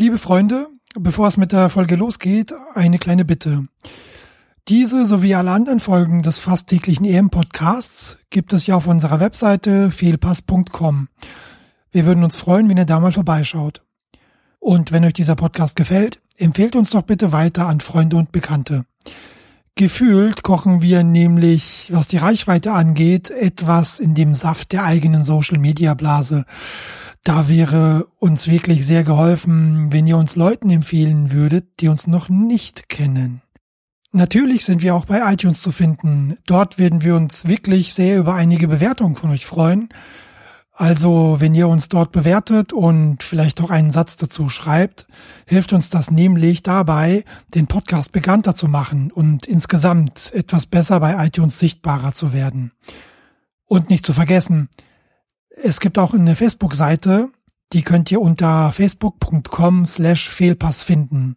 Liebe Freunde, bevor es mit der Folge losgeht, eine kleine Bitte. Diese sowie alle anderen Folgen des fast täglichen EM-Podcasts gibt es ja auf unserer Webseite fehlpass.com. Wir würden uns freuen, wenn ihr da mal vorbeischaut. Und wenn euch dieser Podcast gefällt, empfehlt uns doch bitte weiter an Freunde und Bekannte. Gefühlt kochen wir nämlich, was die Reichweite angeht, etwas in dem Saft der eigenen Social-Media-Blase. Da wäre uns wirklich sehr geholfen, wenn ihr uns Leuten empfehlen würdet, die uns noch nicht kennen. Natürlich sind wir auch bei iTunes zu finden. Dort werden wir uns wirklich sehr über einige Bewertungen von euch freuen. Also, wenn ihr uns dort bewertet und vielleicht auch einen Satz dazu schreibt, hilft uns das nämlich dabei, den Podcast bekannter zu machen und insgesamt etwas besser bei iTunes sichtbarer zu werden. Und nicht zu vergessen, es gibt auch eine Facebook-Seite, die könnt ihr unter facebook.com slash Fehlpass finden.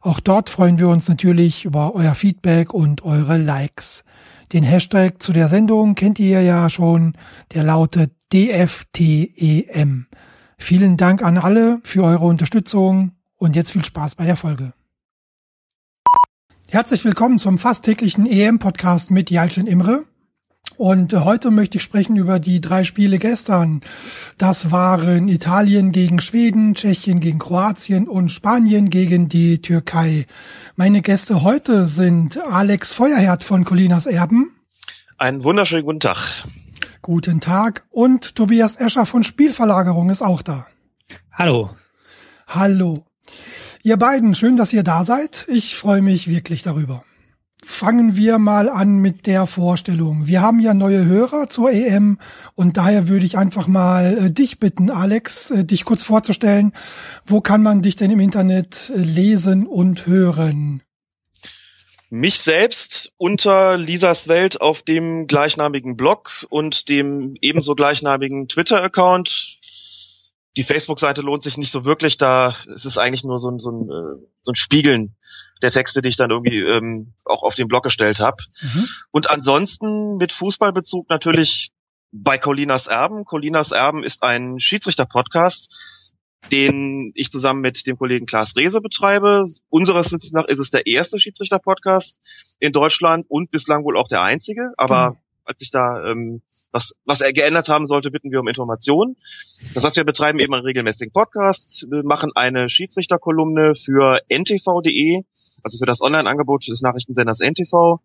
Auch dort freuen wir uns natürlich über euer Feedback und eure Likes. Den Hashtag zu der Sendung kennt ihr ja schon, der lautet DFTEM. Vielen Dank an alle für eure Unterstützung und jetzt viel Spaß bei der Folge. Herzlich willkommen zum fast täglichen EM-Podcast mit Jalcin Imre. Und heute möchte ich sprechen über die drei Spiele gestern. Das waren Italien gegen Schweden, Tschechien gegen Kroatien und Spanien gegen die Türkei. Meine Gäste heute sind Alex Feuerherd von Colinas Erben. Einen wunderschönen guten Tag. Guten Tag. Und Tobias Escher von Spielverlagerung ist auch da. Hallo. Hallo. Ihr beiden, schön, dass ihr da seid. Ich freue mich wirklich darüber. Fangen wir mal an mit der Vorstellung. Wir haben ja neue Hörer zur EM und daher würde ich einfach mal äh, dich bitten, Alex, äh, dich kurz vorzustellen. Wo kann man dich denn im Internet äh, lesen und hören? Mich selbst unter Lisas Welt auf dem gleichnamigen Blog und dem ebenso gleichnamigen Twitter-Account. Die Facebook-Seite lohnt sich nicht so wirklich, da ist es eigentlich nur so ein, so ein, so ein Spiegeln der Texte, die ich dann irgendwie ähm, auch auf den Blog gestellt habe. Mhm. Und ansonsten mit Fußballbezug natürlich bei Colinas Erben. Colinas Erben ist ein Schiedsrichter-Podcast, den ich zusammen mit dem Kollegen Klaas Rehse betreibe. Unseres Wissens nach ist es der erste Schiedsrichter-Podcast in Deutschland und bislang wohl auch der einzige. Aber mhm. als ich da ähm, was, was er geändert haben sollte, bitten wir um Informationen. Das heißt, wir betreiben eben einen regelmäßigen Podcast, wir machen eine Schiedsrichterkolumne für ntv.de also für das Online-Angebot des Nachrichtensenders NTV,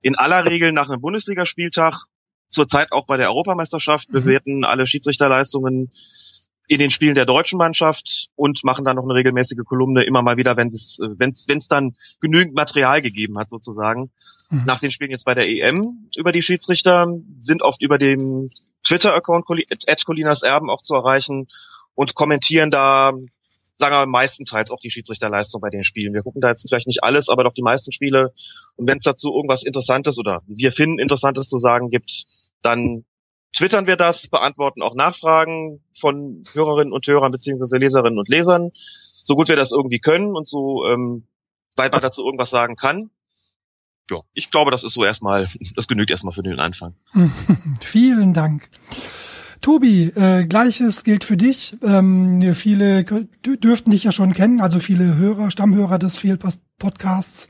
in aller Regel nach einem Bundesligaspieltag, zurzeit auch bei der Europameisterschaft, mhm. bewerten alle Schiedsrichterleistungen in den Spielen der deutschen Mannschaft und machen dann noch eine regelmäßige Kolumne immer mal wieder, wenn es wenn es dann genügend Material gegeben hat sozusagen. Mhm. Nach den Spielen jetzt bei der EM über die Schiedsrichter sind oft über den Twitter-Account Colinas Erben auch zu erreichen und kommentieren da sagen wir meistenteils auch die Schiedsrichterleistung bei den Spielen. Wir gucken da jetzt vielleicht nicht alles, aber doch die meisten Spiele. Und wenn es dazu irgendwas Interessantes oder wir finden Interessantes zu sagen gibt, dann twittern wir das, beantworten auch Nachfragen von Hörerinnen und Hörern beziehungsweise Leserinnen und Lesern, so gut wir das irgendwie können und so ähm, weit man dazu irgendwas sagen kann. Ja, ich glaube, das ist so erstmal, das genügt erstmal für den Anfang. Vielen Dank. Tobi, äh, gleiches gilt für dich. Ähm, viele dürften dich ja schon kennen, also viele Hörer, Stammhörer des Fehlpass Podcasts.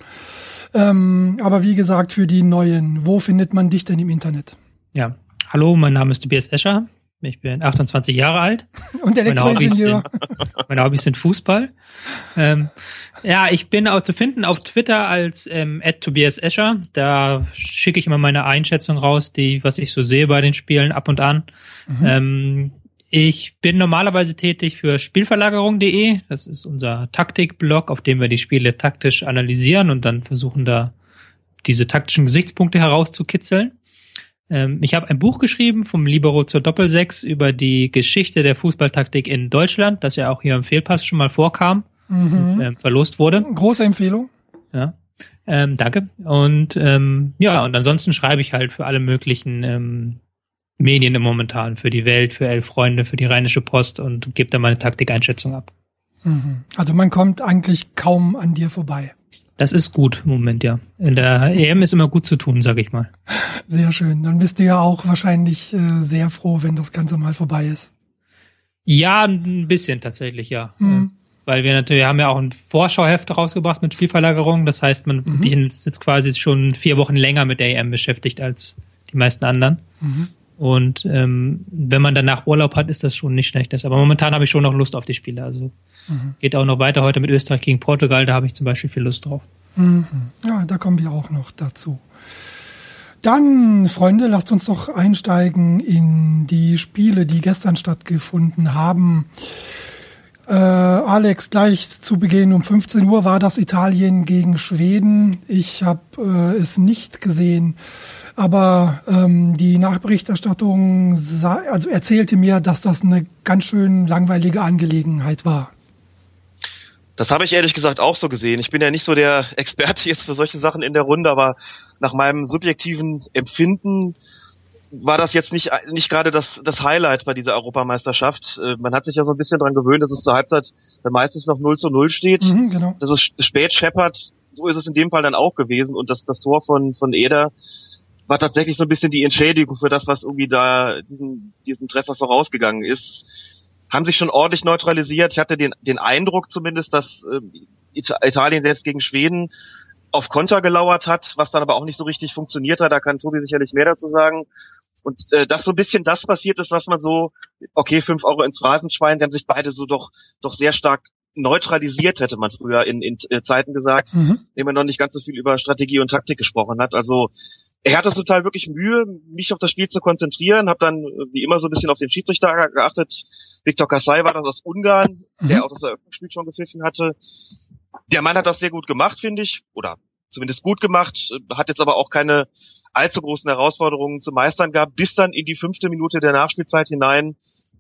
Ähm, aber wie gesagt, für die Neuen, wo findet man dich denn im Internet? Ja, hallo, mein Name ist Tobias Escher. Ich bin 28 Jahre alt. Und Elektroingenieur. Meine Hobbys sind Fußball. Ähm, ja, ich bin auch zu finden auf Twitter als ähm, Tobias Escher. Da schicke ich immer meine Einschätzung raus, die, was ich so sehe bei den Spielen ab und an. Mhm. Ähm, ich bin normalerweise tätig für Spielverlagerung.de. Das ist unser Taktikblog, auf dem wir die Spiele taktisch analysieren und dann versuchen da diese taktischen Gesichtspunkte herauszukitzeln. Ähm, ich habe ein Buch geschrieben vom Libero zur Doppelsechs über die Geschichte der Fußballtaktik in Deutschland, das ja auch hier im Fehlpass schon mal vorkam mhm. und, ähm, verlost wurde. Große Empfehlung. Ja. Ähm, danke. Und ähm, ja, und ansonsten schreibe ich halt für alle möglichen ähm, Medien im Momentan, für die Welt, für Elf Freunde, für die Rheinische Post und gebe da meine Taktikeinschätzung ab. Mhm. Also man kommt eigentlich kaum an dir vorbei. Das ist gut im Moment, ja. In der EM ist immer gut zu tun, sag ich mal. Sehr schön. Dann bist du ja auch wahrscheinlich äh, sehr froh, wenn das Ganze mal vorbei ist. Ja, ein bisschen tatsächlich, ja. Mhm. weil wir natürlich haben ja auch ein Vorschauheft rausgebracht mit Spielverlagerung. Das heißt, man mhm. ist jetzt quasi schon vier Wochen länger mit der EM beschäftigt als die meisten anderen. Mhm. Und ähm, wenn man danach Urlaub hat, ist das schon nicht schlechtes. Aber momentan habe ich schon noch Lust auf die Spiele. Also mhm. geht auch noch weiter heute mit Österreich gegen Portugal. Da habe ich zum Beispiel viel Lust drauf. Mhm. Ja, da kommen wir auch noch dazu. Dann, Freunde, lasst uns doch einsteigen in die Spiele, die gestern stattgefunden haben. Äh, Alex, gleich zu Beginn um 15 Uhr war das Italien gegen Schweden. Ich habe äh, es nicht gesehen, aber ähm, die Nachberichterstattung sah, also erzählte mir, dass das eine ganz schön langweilige Angelegenheit war. Das habe ich ehrlich gesagt auch so gesehen. Ich bin ja nicht so der Experte jetzt für solche Sachen in der Runde, aber nach meinem subjektiven Empfinden war das jetzt nicht, nicht gerade das, das Highlight bei dieser Europameisterschaft. Äh, man hat sich ja so ein bisschen dran gewöhnt, dass es zur Halbzeit dann meistens noch 0 zu 0 steht. Mhm, genau. Dass es spät scheppert. So ist es in dem Fall dann auch gewesen. Und das, das Tor von, von Eder war tatsächlich so ein bisschen die Entschädigung für das, was irgendwie da diesen, diesen Treffer vorausgegangen ist haben sich schon ordentlich neutralisiert. Ich hatte den, den Eindruck zumindest, dass äh, Italien selbst gegen Schweden auf Konter gelauert hat, was dann aber auch nicht so richtig funktioniert hat. Da kann Tobi sicherlich mehr dazu sagen. Und äh, dass so ein bisschen das passiert ist, was man so, okay, fünf Euro ins Rasenschwein, die haben sich beide so doch, doch sehr stark neutralisiert, hätte man früher in, in äh, Zeiten gesagt, mhm. indem man noch nicht ganz so viel über Strategie und Taktik gesprochen hat. Also er hatte Teil wirklich Mühe, mich auf das Spiel zu konzentrieren, habe dann äh, wie immer so ein bisschen auf den Schiedsrichter geachtet. Viktor Kassai war das aus Ungarn, mhm. der auch das Eröffnungsspiel schon gepfiffen hatte. Der Mann hat das sehr gut gemacht, finde ich, oder zumindest gut gemacht, hat jetzt aber auch keine allzu großen Herausforderungen zu meistern gehabt, bis dann in die fünfte Minute der Nachspielzeit hinein.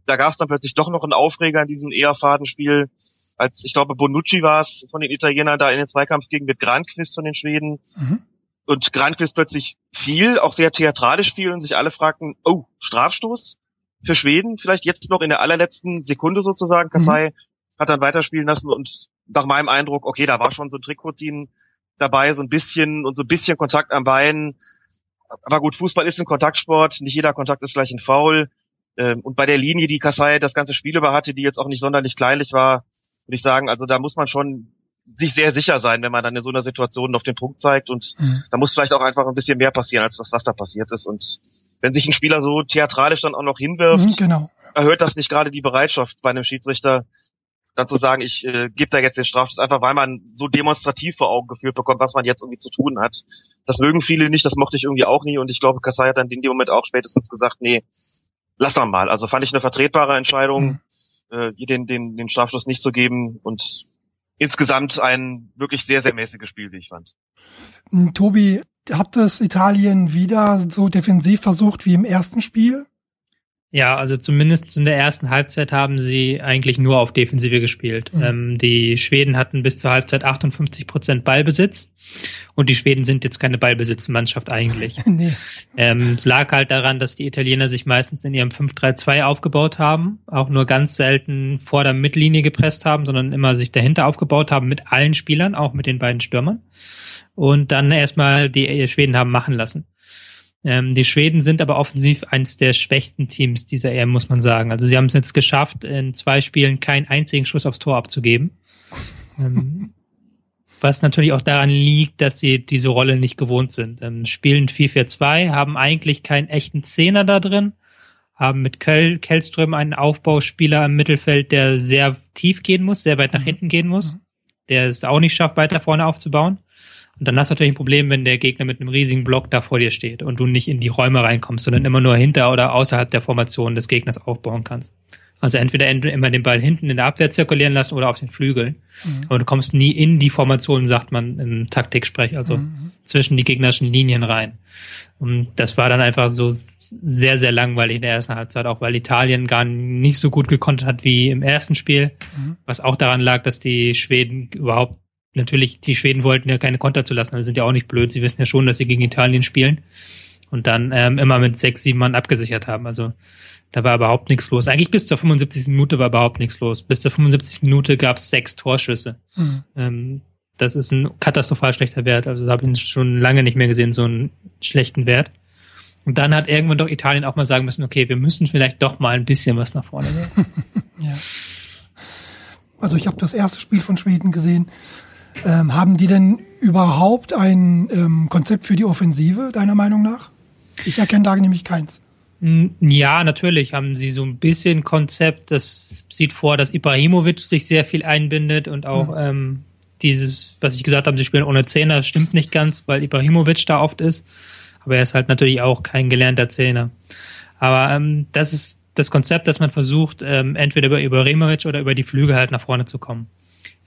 Da gab es dann plötzlich doch noch einen Aufreger in diesem eher faden Spiel, als ich glaube Bonucci war es von den Italienern da in den Zweikampf gegen mit Granquist von den Schweden. Mhm und Granqvist plötzlich fiel, auch sehr theatralisch fiel und sich alle fragten, oh, Strafstoß für Schweden, vielleicht jetzt noch in der allerletzten Sekunde sozusagen. Kassai mhm. hat dann weiterspielen lassen und nach meinem Eindruck, okay, da war schon so ein Trikotziehen dabei, so ein bisschen und so ein bisschen Kontakt am Bein. Aber gut, Fußball ist ein Kontaktsport, nicht jeder Kontakt ist gleich ein Foul. Ähm, und bei der Linie, die Kassai das ganze Spiel über hatte, die jetzt auch nicht sonderlich kleinlich war, würde ich sagen, also da muss man schon sich sehr sicher sein, wenn man dann in so einer Situation auf den Punkt zeigt und mhm. da muss vielleicht auch einfach ein bisschen mehr passieren, als das, was da passiert ist. Und wenn sich ein Spieler so theatralisch dann auch noch hinwirft, mhm, genau. erhöht das nicht gerade die Bereitschaft bei einem Schiedsrichter, dann zu sagen, ich äh, gebe da jetzt den Strafstoß, einfach weil man so demonstrativ vor Augen geführt bekommt, was man jetzt irgendwie zu tun hat. Das mögen viele nicht, das mochte ich irgendwie auch nie und ich glaube, Kassai hat dann in dem Moment auch spätestens gesagt, nee, lass doch mal. Also fand ich eine vertretbare Entscheidung, mhm. äh, den, den, den Strafstoß nicht zu geben und insgesamt ein wirklich sehr, sehr mäßiges Spiel, wie ich fand. Tobi, hat das Italien wieder so defensiv versucht wie im ersten Spiel? Ja, also zumindest in der ersten Halbzeit haben sie eigentlich nur auf Defensive gespielt. Mhm. Ähm, die Schweden hatten bis zur Halbzeit 58 Prozent Ballbesitz und die Schweden sind jetzt keine Ballbesitzmannschaft eigentlich. nee. ähm, es lag halt daran, dass die Italiener sich meistens in ihrem 5-3-2 aufgebaut haben, auch nur ganz selten vor der Mittellinie gepresst haben, sondern immer sich dahinter aufgebaut haben mit allen Spielern, auch mit den beiden Stürmern und dann erstmal die Schweden haben machen lassen. Ähm, die Schweden sind aber offensiv eines der schwächsten Teams dieser EM, muss man sagen. Also sie haben es jetzt geschafft, in zwei Spielen keinen einzigen Schuss aufs Tor abzugeben. ähm, was natürlich auch daran liegt, dass sie diese Rolle nicht gewohnt sind. Ähm, spielen 4-4-2, haben eigentlich keinen echten Zehner da drin, haben mit Köll, Kellström einen Aufbauspieler im Mittelfeld, der sehr tief gehen muss, sehr weit nach hinten gehen muss, der es auch nicht schafft, weiter vorne aufzubauen. Und dann hast du natürlich ein Problem, wenn der Gegner mit einem riesigen Block da vor dir steht und du nicht in die Räume reinkommst, sondern immer nur hinter oder außerhalb der Formation des Gegners aufbauen kannst. Also entweder immer den Ball hinten in der Abwehr zirkulieren lassen oder auf den Flügeln. Mhm. Aber du kommst nie in die Formation, sagt man im Taktiksprech, also mhm. zwischen die gegnerischen Linien rein. Und das war dann einfach so sehr, sehr langweilig in der ersten Halbzeit, auch weil Italien gar nicht so gut gekonnt hat wie im ersten Spiel, mhm. was auch daran lag, dass die Schweden überhaupt natürlich, die Schweden wollten ja keine Konter zu lassen, also sind ja auch nicht blöd. Sie wissen ja schon, dass sie gegen Italien spielen und dann ähm, immer mit sechs, sieben Mann abgesichert haben. Also da war überhaupt nichts los. Eigentlich bis zur 75. Minute war überhaupt nichts los. Bis zur 75. Minute gab es sechs Torschüsse. Mhm. Ähm, das ist ein katastrophal schlechter Wert. Also da habe ich schon lange nicht mehr gesehen, so einen schlechten Wert. Und dann hat irgendwann doch Italien auch mal sagen müssen, okay, wir müssen vielleicht doch mal ein bisschen was nach vorne nehmen. ja. Also ich habe das erste Spiel von Schweden gesehen. Ähm, haben die denn überhaupt ein ähm, Konzept für die Offensive, deiner Meinung nach? Ich erkenne da nämlich keins. Ja, natürlich haben sie so ein bisschen Konzept. Das sieht vor, dass Ibrahimovic sich sehr viel einbindet und auch mhm. ähm, dieses, was ich gesagt habe, sie spielen ohne Zehner, stimmt nicht ganz, weil Ibrahimovic da oft ist. Aber er ist halt natürlich auch kein gelernter Zehner. Aber ähm, das ist das Konzept, dass man versucht, ähm, entweder über Ibrahimovic oder über die Flüge halt nach vorne zu kommen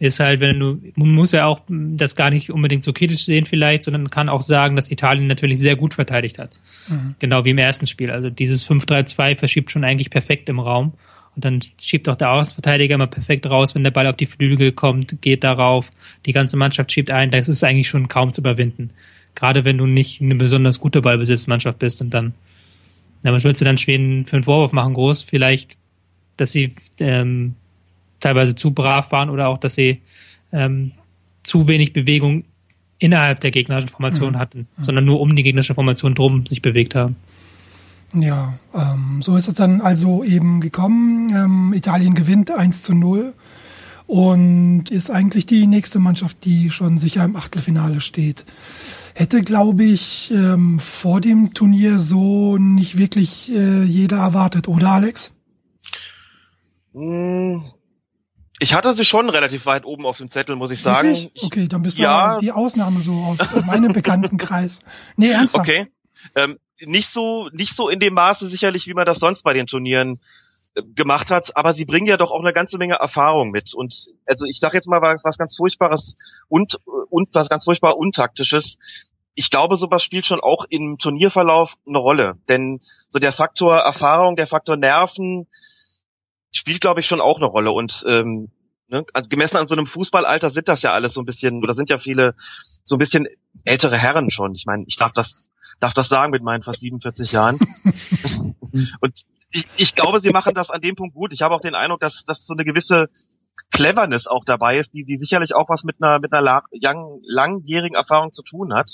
ist halt, wenn du, man muss ja auch das gar nicht unbedingt so kritisch sehen vielleicht, sondern kann auch sagen, dass Italien natürlich sehr gut verteidigt hat. Mhm. Genau wie im ersten Spiel. Also dieses 5-3-2 verschiebt schon eigentlich perfekt im Raum. Und dann schiebt auch der Außenverteidiger immer perfekt raus, wenn der Ball auf die Flügel kommt, geht darauf. Die ganze Mannschaft schiebt ein. Das ist eigentlich schon kaum zu überwinden. Gerade wenn du nicht eine besonders gute Ballbesitzmannschaft bist und dann, na, was willst du dann Schweden für einen Vorwurf machen? Groß vielleicht, dass sie ähm, teilweise zu brav waren oder auch, dass sie ähm, zu wenig Bewegung innerhalb der gegnerischen Formation mhm. hatten, mhm. sondern nur um die gegnerische Formation drum sich bewegt haben. Ja, ähm, so ist es dann also eben gekommen. Ähm, Italien gewinnt 1 zu 0 und ist eigentlich die nächste Mannschaft, die schon sicher im Achtelfinale steht. Hätte, glaube ich, ähm, vor dem Turnier so nicht wirklich äh, jeder erwartet, oder Alex? Ich hatte sie schon relativ weit oben auf dem Zettel, muss ich sagen. Wirklich? Okay, dann bist du ja die Ausnahme so aus meinem Bekanntenkreis. Nee, ernsthaft. Okay. Ähm, nicht so, nicht so in dem Maße sicherlich, wie man das sonst bei den Turnieren äh, gemacht hat, aber sie bringen ja doch auch eine ganze Menge Erfahrung mit. Und also ich sage jetzt mal was, was ganz Furchtbares und, und was ganz furchtbar Untaktisches. Ich glaube, sowas spielt schon auch im Turnierverlauf eine Rolle. Denn so der Faktor Erfahrung, der Faktor Nerven, spielt, glaube ich, schon auch eine Rolle. Und ähm, ne, also gemessen an so einem Fußballalter sind das ja alles so ein bisschen, oder sind ja viele so ein bisschen ältere Herren schon. Ich meine, ich darf das, darf das sagen mit meinen fast 47 Jahren. und ich, ich glaube, sie machen das an dem Punkt gut. Ich habe auch den Eindruck, dass, dass so eine gewisse Cleverness auch dabei ist, die, die sicherlich auch was mit einer, mit einer lang, langjährigen Erfahrung zu tun hat.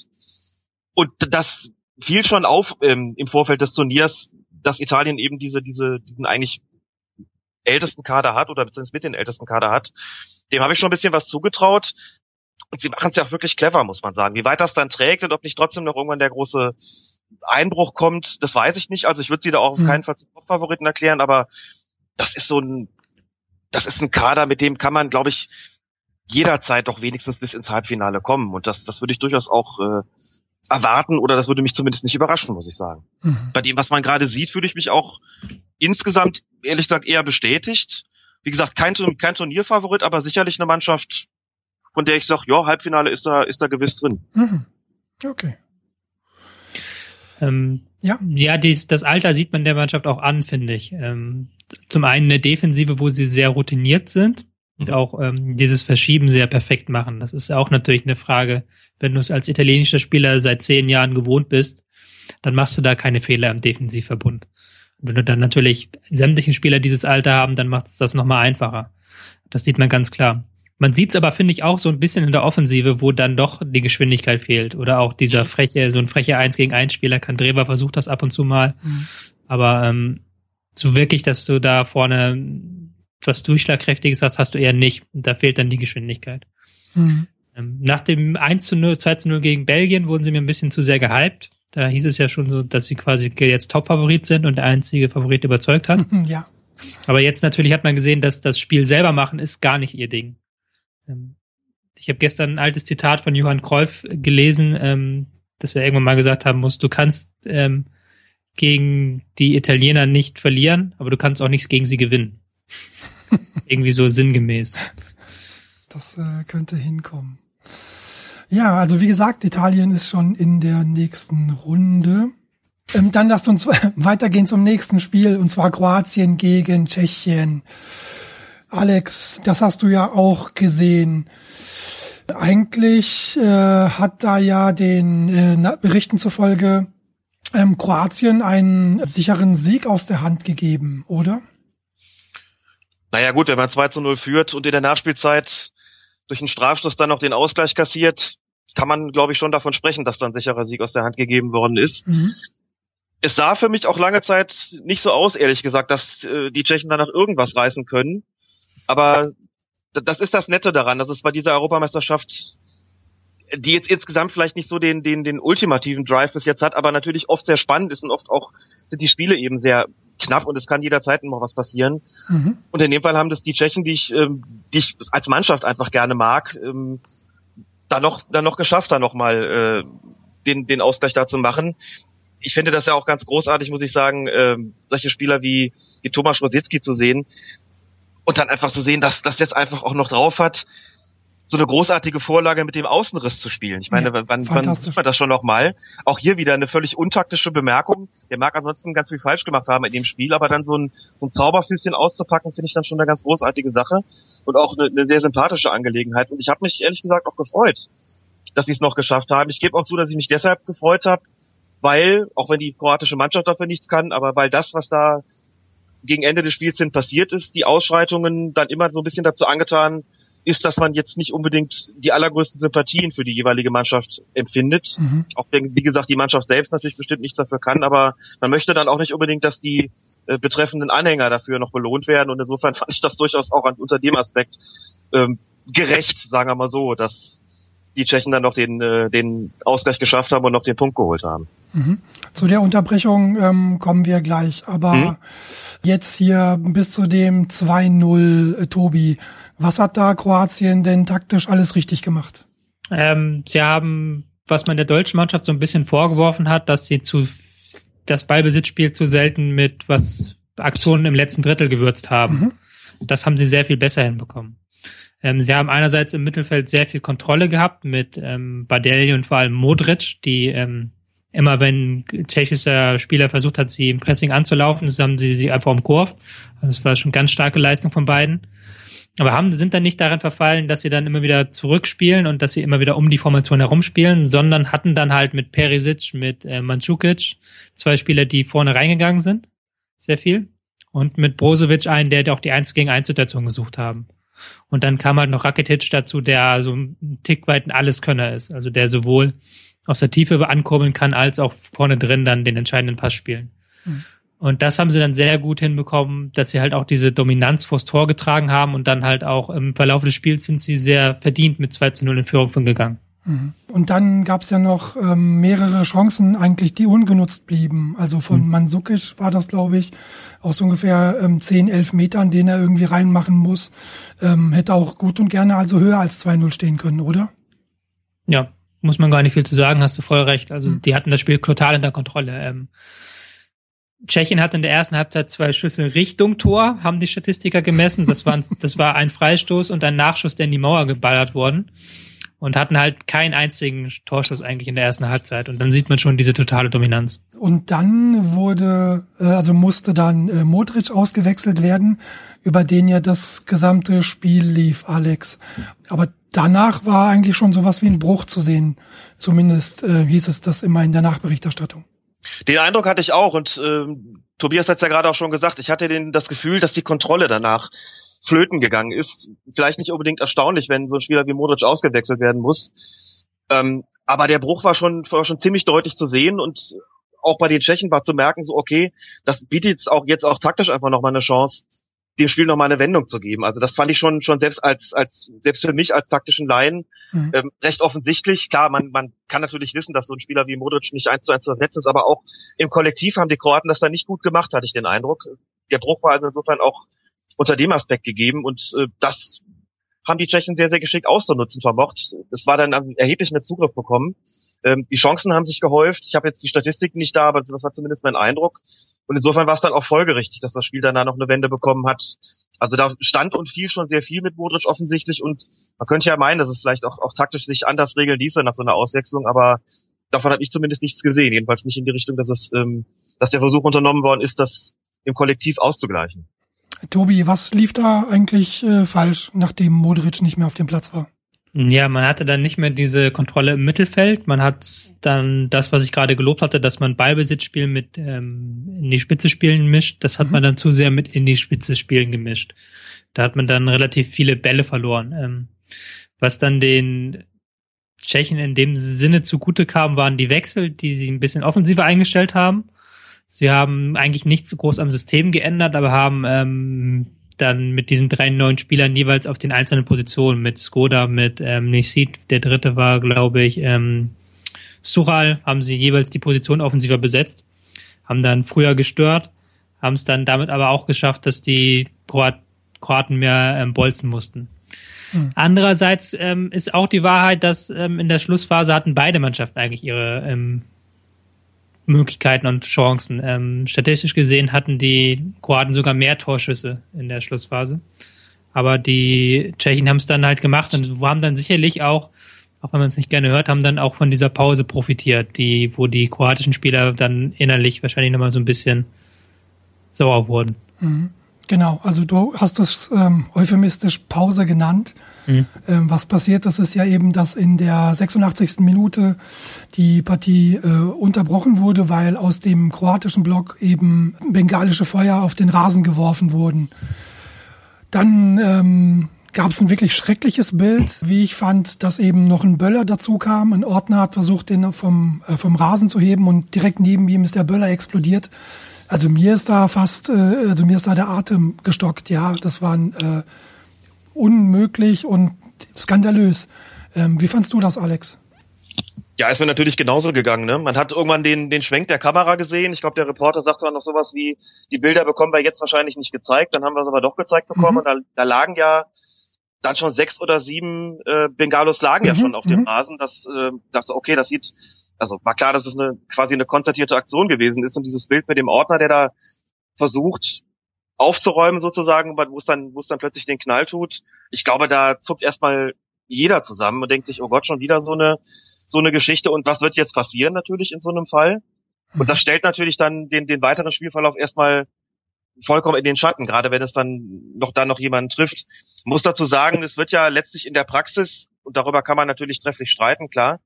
Und das fiel schon auf ähm, im Vorfeld des Turniers, dass Italien eben diese, diese, diesen eigentlich ältesten Kader hat oder beziehungsweise mit den ältesten Kader hat. Dem habe ich schon ein bisschen was zugetraut. Und sie machen es ja auch wirklich clever, muss man sagen. Wie weit das dann trägt und ob nicht trotzdem noch irgendwann der große Einbruch kommt, das weiß ich nicht. Also ich würde sie da auch auf hm. keinen Fall zum Top-Favoriten erklären, aber das ist so ein, das ist ein Kader, mit dem kann man, glaube ich, jederzeit doch wenigstens bis ins Halbfinale kommen. Und das, das würde ich durchaus auch äh, erwarten oder das würde mich zumindest nicht überraschen, muss ich sagen. Mhm. Bei dem, was man gerade sieht, fühle ich mich auch insgesamt, ehrlich gesagt, eher bestätigt. Wie gesagt, kein, kein Turnierfavorit, aber sicherlich eine Mannschaft, von der ich sage, ja, Halbfinale ist da, ist da gewiss drin. Mhm. Okay. Ähm, ja, ja dies, das Alter sieht man der Mannschaft auch an, finde ich. Ähm, zum einen eine Defensive, wo sie sehr routiniert sind und mhm. auch ähm, dieses Verschieben sehr perfekt machen. Das ist auch natürlich eine Frage, wenn du es als italienischer Spieler seit zehn Jahren gewohnt bist, dann machst du da keine Fehler im Defensivverbund. Und wenn du dann natürlich sämtliche Spieler dieses Alter haben, dann macht es das nochmal einfacher. Das sieht man ganz klar. Man sieht es aber, finde ich, auch so ein bisschen in der Offensive, wo dann doch die Geschwindigkeit fehlt. Oder auch dieser freche, so ein frecher 1 gegen 1 Spieler, Kandreva versucht das ab und zu mal. Mhm. Aber ähm, so wirklich, dass du da vorne was Durchschlagkräftiges hast, hast du eher nicht. Und da fehlt dann die Geschwindigkeit. Mhm. Ähm, nach dem 1 zu 0, 2 zu 0 gegen Belgien wurden sie mir ein bisschen zu sehr gehypt. Da hieß es ja schon so, dass sie quasi jetzt Top-Favorit sind und der einzige Favorit überzeugt hat. Ja. Aber jetzt natürlich hat man gesehen, dass das Spiel selber machen ist gar nicht ihr Ding. Ähm, ich habe gestern ein altes Zitat von Johann Kreuf gelesen, ähm, dass er irgendwann mal gesagt haben muss, du kannst gegen die Italiener nicht verlieren, aber du kannst auch nichts gegen sie gewinnen. Irgendwie so sinngemäß. Das äh, könnte hinkommen. Ja, also wie gesagt, Italien ist schon in der nächsten Runde. Ähm, dann lasst uns weitergehen zum nächsten Spiel, und zwar Kroatien gegen Tschechien. Alex, das hast du ja auch gesehen. Eigentlich äh, hat da ja den äh, Berichten zufolge ähm, Kroatien einen sicheren Sieg aus der Hand gegeben, oder? Naja gut, wenn man 2 zu 0 führt und in der Nachspielzeit durch einen Strafstoß dann noch den Ausgleich kassiert, kann man, glaube ich, schon davon sprechen, dass dann sicherer Sieg aus der Hand gegeben worden ist. Mhm. Es sah für mich auch lange Zeit nicht so aus, ehrlich gesagt, dass äh, die Tschechen danach irgendwas reißen können. Aber das ist das Nette daran, dass es bei dieser Europameisterschaft die jetzt insgesamt vielleicht nicht so den, den, den ultimativen Drive bis jetzt hat, aber natürlich oft sehr spannend ist und oft auch sind die Spiele eben sehr knapp und es kann jederzeit noch was passieren. Mhm. Und in dem Fall haben das die Tschechen, die ich, ähm, die ich als Mannschaft einfach gerne mag, ähm, da noch, da noch geschafft, da nochmal äh, den, den Ausgleich da zu machen. Ich finde das ja auch ganz großartig, muss ich sagen, äh, solche Spieler wie, wie Thomas Rositzky zu sehen und dann einfach zu sehen, dass das jetzt einfach auch noch drauf hat, so eine großartige Vorlage mit dem Außenriss zu spielen. Ich meine, ja, wann, wann sieht man das schon noch mal? Auch hier wieder eine völlig untaktische Bemerkung. Der mag ansonsten ganz viel falsch gemacht haben in dem Spiel, aber dann so ein, so ein Zauberfüßchen auszupacken, finde ich dann schon eine ganz großartige Sache und auch eine, eine sehr sympathische Angelegenheit. Und ich habe mich ehrlich gesagt auch gefreut, dass sie es noch geschafft haben. Ich gebe auch zu, dass ich mich deshalb gefreut habe, weil, auch wenn die kroatische Mannschaft dafür nichts kann, aber weil das, was da gegen Ende des Spiels hin passiert ist, die Ausschreitungen dann immer so ein bisschen dazu angetan, ist, dass man jetzt nicht unbedingt die allergrößten Sympathien für die jeweilige Mannschaft empfindet. Mhm. Auch wenn, wie gesagt, die Mannschaft selbst natürlich bestimmt nichts dafür kann, aber man möchte dann auch nicht unbedingt, dass die äh, betreffenden Anhänger dafür noch belohnt werden. Und insofern fand ich das durchaus auch an, unter dem Aspekt ähm, gerecht, sagen wir mal so, dass die Tschechen dann noch den, äh, den Ausgleich geschafft haben und noch den Punkt geholt haben. Mhm. Zu der Unterbrechung ähm, kommen wir gleich. Aber mhm. jetzt hier bis zu dem 2-0, äh, Tobi. Was hat da Kroatien denn taktisch alles richtig gemacht? Ähm, sie haben, was man der deutschen Mannschaft so ein bisschen vorgeworfen hat, dass sie zu das Ballbesitzspiel zu selten mit was Aktionen im letzten Drittel gewürzt haben. Mhm. Das haben sie sehr viel besser hinbekommen. Ähm, sie haben einerseits im Mittelfeld sehr viel Kontrolle gehabt mit ähm, Badelli und vor allem Modric, die ähm, immer wenn tschechischer Spieler versucht hat, sie im Pressing anzulaufen, haben sie sie einfach umkurvt. Also das war schon ganz starke Leistung von beiden. Aber haben, sind dann nicht daran verfallen, dass sie dann immer wieder zurückspielen und dass sie immer wieder um die Formation herumspielen, sondern hatten dann halt mit Perisic, mit äh, Mandzukic zwei Spieler, die vorne reingegangen sind. Sehr viel. Und mit Brozovic einen, der auch die 1 gegen 1 Situation gesucht haben. Und dann kam halt noch Rakitic dazu, der so ein Tick weit ein Alleskönner ist. Also der sowohl aus der Tiefe ankurbeln kann, als auch vorne drin dann den entscheidenden Pass spielen. Mhm. Und das haben sie dann sehr gut hinbekommen, dass sie halt auch diese Dominanz vors Tor getragen haben und dann halt auch im Verlauf des Spiels sind sie sehr verdient mit 2 zu 0 in Führung von gegangen. Mhm. Und dann gab es ja noch ähm, mehrere Chancen, eigentlich die ungenutzt blieben. Also von mhm. Mansukic war das, glaube ich, aus ungefähr ähm, 10, 11 Metern, den er irgendwie reinmachen muss. Ähm, hätte auch gut und gerne also höher als 2-0 stehen können, oder? Ja, muss man gar nicht viel zu sagen, hast du voll recht. Also mhm. die hatten das Spiel total in der Kontrolle. Ähm, Tschechien hat in der ersten Halbzeit zwei Schüsse Richtung Tor, haben die Statistiker gemessen. Das, waren, das war ein Freistoß und ein Nachschuss, der in die Mauer geballert worden. Und hatten halt keinen einzigen Torschuss eigentlich in der ersten Halbzeit. Und dann sieht man schon diese totale Dominanz. Und dann wurde, äh, also musste dann äh, Modric ausgewechselt werden, über den ja das gesamte Spiel lief, Alex. Aber danach war eigentlich schon sowas wie ein Bruch zu sehen. Zumindest äh, hieß es das immer in der Nachberichterstattung. Den Eindruck hatte ich auch und ähm, Tobias hat es ja gerade auch schon gesagt, ich hatte den, das Gefühl, dass die Kontrolle danach flöten gegangen ist. Vielleicht nicht unbedingt erstaunlich, wenn so ein Spieler wie Modric ausgewechselt werden muss. Ähm, aber der Bruch war schon, war schon ziemlich deutlich zu sehen und auch bei den Tschechen war zu merken, so okay, das bietet jetzt auch jetzt auch taktisch einfach nochmal eine Chance, dem Spiel nochmal eine Wendung zu geben. Also das fand ich schon schon selbst als als selbst für mich als taktischen Laien mhm. ähm, recht offensichtlich. Klar, man man kann natürlich wissen, dass so ein Spieler wie Modric nicht eins zu eins zu ersetzen ist, aber auch im Kollektiv haben die Kroaten das da nicht gut gemacht, hatte ich den Eindruck. Der Bruch war also insofern auch unter dem Aspekt gegeben und äh, das haben die Tschechen sehr sehr geschickt auszunutzen vermocht. Es war dann also erheblich mehr Zugriff bekommen. Ähm, die Chancen haben sich gehäuft. Ich habe jetzt die Statistiken nicht da, aber das war zumindest mein Eindruck. Und insofern war es dann auch folgerichtig, dass das Spiel danach noch eine Wende bekommen hat. Also da stand und fiel schon sehr viel mit Modric offensichtlich und man könnte ja meinen, dass es vielleicht auch, auch taktisch sich anders regeln ließe nach so einer Auswechslung, aber davon habe ich zumindest nichts gesehen. Jedenfalls nicht in die Richtung, dass es, ähm, dass der Versuch unternommen worden ist, das im Kollektiv auszugleichen. Tobi, was lief da eigentlich äh, falsch, nachdem Modric nicht mehr auf dem Platz war? Ja, man hatte dann nicht mehr diese Kontrolle im Mittelfeld. Man hat dann das, was ich gerade gelobt hatte, dass man Ballbesitzspiel mit ähm, in die Spitze spielen mischt, das hat mhm. man dann zu sehr mit in die Spitze spielen gemischt. Da hat man dann relativ viele Bälle verloren. Ähm, was dann den Tschechen in dem Sinne zugute kam, waren die Wechsel, die sie ein bisschen offensiver eingestellt haben. Sie haben eigentlich nichts so groß am System geändert, aber haben ähm, dann mit diesen drei neuen Spielern jeweils auf den einzelnen Positionen mit Skoda, mit ähm, Nisit, der dritte war, glaube ich, ähm, Sural, haben sie jeweils die Position offensiver besetzt, haben dann früher gestört, haben es dann damit aber auch geschafft, dass die Kroat Kroaten mehr ähm, bolzen mussten. Hm. Andererseits ähm, ist auch die Wahrheit, dass ähm, in der Schlussphase hatten beide Mannschaften eigentlich ihre ähm, Möglichkeiten und Chancen. Ähm, statistisch gesehen hatten die Kroaten sogar mehr Torschüsse in der Schlussphase. Aber die Tschechen haben es dann halt gemacht und haben dann sicherlich auch, auch wenn man es nicht gerne hört, haben dann auch von dieser Pause profitiert, die, wo die kroatischen Spieler dann innerlich wahrscheinlich nochmal so ein bisschen sauer wurden. Mhm. Genau, also du hast das ähm, euphemistisch Pause genannt. Mhm. Ähm, was passiert das ist ja eben, dass in der 86. Minute die Partie äh, unterbrochen wurde, weil aus dem kroatischen Block eben bengalische Feuer auf den Rasen geworfen wurden. Dann ähm, gab es ein wirklich schreckliches Bild, wie ich fand, dass eben noch ein Böller dazu kam. Ein Ordner hat versucht, den vom, äh, vom Rasen zu heben und direkt neben ihm ist der Böller explodiert. Also mir ist da fast, äh, also mir ist da der Atem gestockt. Ja, das war äh, unmöglich und skandalös. Ähm, wie fandst du das, Alex? Ja, ist mir natürlich genauso gegangen. Ne? Man hat irgendwann den, den Schwenk der Kamera gesehen. Ich glaube, der Reporter sagte dann noch sowas wie, die Bilder bekommen wir jetzt wahrscheinlich nicht gezeigt. Dann haben wir es aber doch gezeigt bekommen. Mhm. Und da, da lagen ja dann schon sechs oder sieben äh, Bengalos lagen mhm. ja schon auf dem mhm. Rasen. Das äh, dachte, okay, das sieht also war klar, dass es eine quasi eine konzertierte Aktion gewesen ist und dieses Bild mit dem Ordner, der da versucht aufzuräumen sozusagen, wo es dann, wo es dann plötzlich den Knall tut. Ich glaube, da zuckt erstmal jeder zusammen und denkt sich, oh Gott, schon wieder so eine, so eine Geschichte und was wird jetzt passieren natürlich in so einem Fall? Und das stellt natürlich dann den, den weiteren Spielverlauf erstmal vollkommen in den Schatten, gerade wenn es dann noch dann noch jemanden trifft. Muss dazu sagen, es wird ja letztlich in der Praxis, und darüber kann man natürlich trefflich streiten, klar,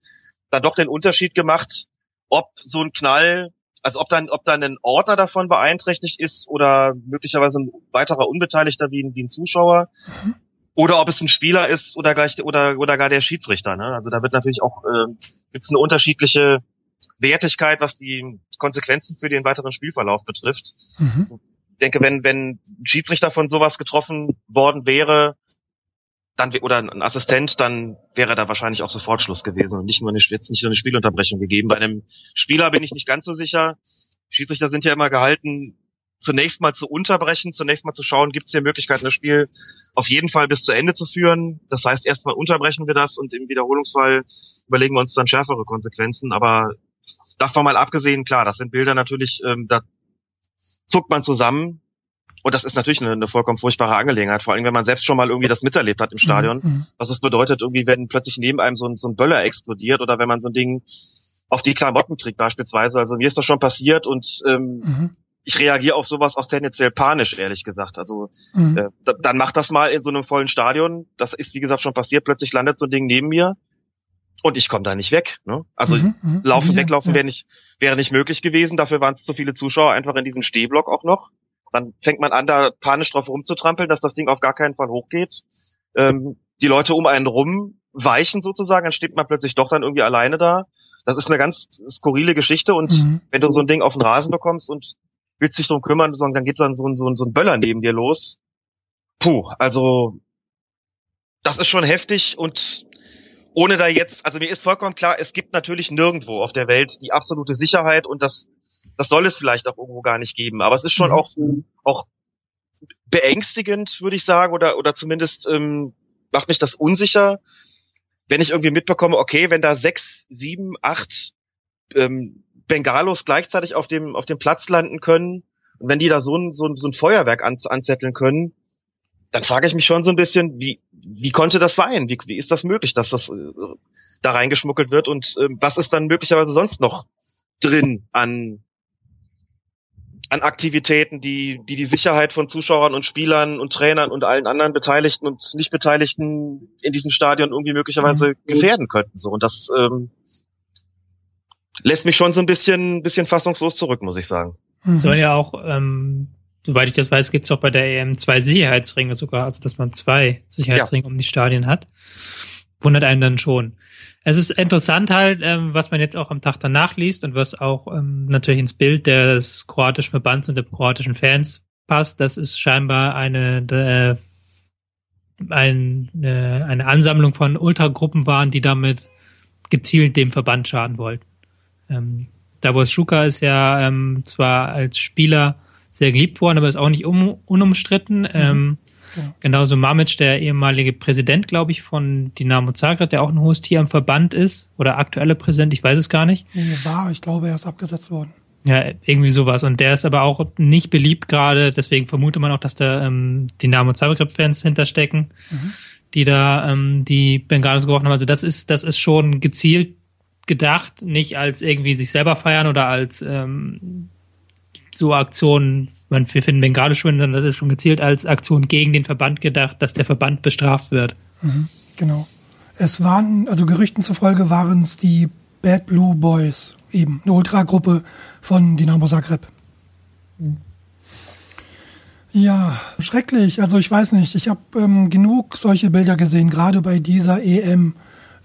dann doch den Unterschied gemacht, ob so ein Knall, also ob dann, ob dann ein Ordner davon beeinträchtigt ist oder möglicherweise ein weiterer Unbeteiligter wie ein, wie ein Zuschauer. Mhm. Oder ob es ein Spieler ist oder gleich oder oder gar der Schiedsrichter. Ne? Also da wird natürlich auch äh, gibt es eine unterschiedliche Wertigkeit, was die Konsequenzen für den weiteren Spielverlauf betrifft. Mhm. Also, ich denke, wenn wenn ein Schiedsrichter von sowas getroffen worden wäre, dann oder ein Assistent, dann wäre da wahrscheinlich auch sofort Schluss gewesen und nicht nur eine, jetzt nicht nur eine Spielunterbrechung gegeben. Bei einem Spieler bin ich nicht ganz so sicher. Schiedsrichter sind ja immer gehalten, zunächst mal zu unterbrechen, zunächst mal zu schauen, gibt es hier Möglichkeiten, das Spiel auf jeden Fall bis zu Ende zu führen. Das heißt, erstmal unterbrechen wir das und im Wiederholungsfall überlegen wir uns dann schärfere Konsequenzen. Aber davon mal abgesehen, klar, das sind Bilder natürlich, ähm, da zuckt man zusammen und das ist natürlich eine, eine vollkommen furchtbare Angelegenheit, vor allem wenn man selbst schon mal irgendwie das miterlebt hat im Stadion, mhm. mhm. was es bedeutet, irgendwie, wenn plötzlich neben einem so ein, so ein Böller explodiert oder wenn man so ein Ding auf die Klamotten kriegt beispielsweise. Also mir ist das schon passiert und ähm, mhm. ich reagiere auf sowas auch tendenziell panisch, ehrlich gesagt. Also mhm. äh, dann macht das mal in so einem vollen Stadion. Das ist, wie gesagt, schon passiert. Plötzlich landet so ein Ding neben mir und ich komme da nicht weg. Ne? Also mhm, mhm. laufen, ja, weglaufen ja. wäre nicht, wäre nicht möglich gewesen. Dafür waren es zu viele Zuschauer einfach in diesem Stehblock auch noch. Dann fängt man an, da panisch drauf rumzutrampeln, dass das Ding auf gar keinen Fall hochgeht. Ähm, die Leute um einen rum weichen sozusagen, dann steht man plötzlich doch dann irgendwie alleine da. Das ist eine ganz skurrile Geschichte und mhm. wenn du so ein Ding auf den Rasen bekommst und willst dich drum kümmern, dann geht dann so ein, so, ein, so ein Böller neben dir los. Puh, also das ist schon heftig und ohne da jetzt, also mir ist vollkommen klar, es gibt natürlich nirgendwo auf der Welt die absolute Sicherheit und das das soll es vielleicht auch irgendwo gar nicht geben. Aber es ist schon mhm. auch, auch beängstigend, würde ich sagen, oder, oder zumindest ähm, macht mich das unsicher, wenn ich irgendwie mitbekomme, okay, wenn da sechs, sieben, acht ähm, Bengalos gleichzeitig auf dem, auf dem Platz landen können, und wenn die da so ein, so ein, so ein Feuerwerk an, anzetteln können, dann frage ich mich schon so ein bisschen, wie, wie konnte das sein? Wie, wie ist das möglich, dass das äh, da reingeschmuggelt wird? Und äh, was ist dann möglicherweise sonst noch drin an an Aktivitäten, die, die die Sicherheit von Zuschauern und Spielern und Trainern und allen anderen Beteiligten und Nicht-Beteiligten in diesem Stadion irgendwie möglicherweise mhm. gefährden könnten. So und das ähm, lässt mich schon so ein bisschen, bisschen fassungslos zurück, muss ich sagen. Mhm. Soll ja auch, ähm, soweit ich das weiß, gibt es auch bei der EM zwei Sicherheitsringe sogar, also dass man zwei Sicherheitsringe ja. um die Stadien hat. Wundert einen dann schon es ist interessant halt, ähm, was man jetzt auch am Tag danach liest und was auch ähm, natürlich ins Bild des kroatischen Verbands und der kroatischen Fans passt, das ist scheinbar eine, äh, ein, äh, eine Ansammlung von Ultragruppen waren, die damit gezielt dem Verband schaden wollten. Ähm, Davos Schuka ist ja ähm, zwar als Spieler sehr geliebt worden, aber ist auch nicht um, unumstritten. Mhm. Ähm, ja. Genauso Mamic, der ehemalige Präsident, glaube ich, von Dynamo Zagreb, der auch ein hohes Tier am Verband ist, oder aktuelle Präsident, ich weiß es gar nicht. Nee, war, ich glaube, er ist abgesetzt worden. Ja, irgendwie sowas. Und der ist aber auch nicht beliebt gerade, deswegen vermutet man auch, dass da ähm, Dynamo Zagreb-Fans hinterstecken, mhm. die da ähm, die Bengalos gebrochen haben. Also das ist, das ist schon gezielt gedacht, nicht als irgendwie sich selber feiern oder als ähm, so Aktionen, wir finden Bengale schon, das ist schon gezielt als Aktion gegen den Verband gedacht, dass der Verband bestraft wird. Mhm, genau. Es waren, also Gerüchten zufolge waren es die Bad Blue Boys, eben eine Ultragruppe von Dinamo Zagreb. Mhm. Ja, schrecklich. Also ich weiß nicht, ich habe ähm, genug solche Bilder gesehen, gerade bei dieser EM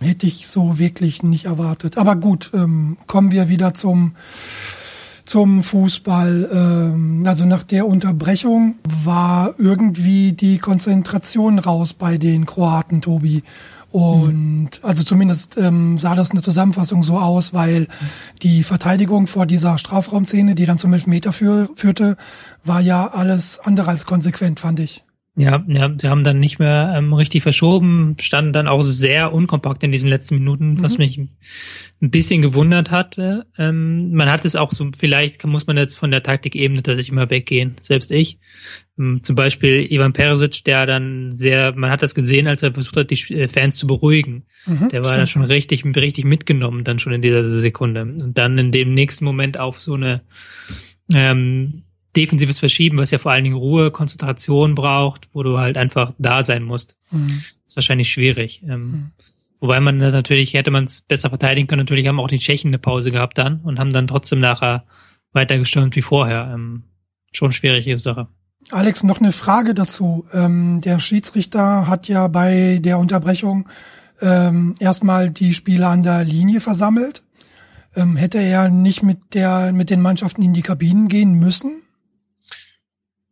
hätte ich so wirklich nicht erwartet. Aber gut, ähm, kommen wir wieder zum zum Fußball. Ähm, also nach der Unterbrechung war irgendwie die Konzentration raus bei den Kroaten, Tobi. Und also zumindest ähm, sah das eine Zusammenfassung so aus, weil die Verteidigung vor dieser Strafraumszene, die dann zum Elfmeter für, führte, war ja alles andere als konsequent, fand ich. Ja, ja, sie haben dann nicht mehr ähm, richtig verschoben, standen dann auch sehr unkompakt in diesen letzten Minuten, mhm. was mich ein bisschen gewundert hatte. Ähm, man hat es auch so, vielleicht muss man jetzt von der Taktikebene tatsächlich immer weggehen, selbst ich. Ähm, zum Beispiel Ivan Perisic, der dann sehr, man hat das gesehen, als er versucht hat, die äh, Fans zu beruhigen. Mhm, der war stimmt. dann schon richtig, richtig mitgenommen, dann schon in dieser Sekunde. Und dann in dem nächsten Moment auf so eine ähm, defensives Verschieben, was ja vor allen Dingen Ruhe, Konzentration braucht, wo du halt einfach da sein musst. Mhm. ist wahrscheinlich schwierig. Ähm, mhm. Wobei man das natürlich, hätte man es besser verteidigen können, natürlich haben auch die Tschechen eine Pause gehabt dann und haben dann trotzdem nachher weiter gestürmt wie vorher. Ähm, schon schwierige Sache. Alex, noch eine Frage dazu. Ähm, der Schiedsrichter hat ja bei der Unterbrechung ähm, erstmal die Spieler an der Linie versammelt. Ähm, hätte er nicht mit der mit den Mannschaften in die Kabinen gehen müssen?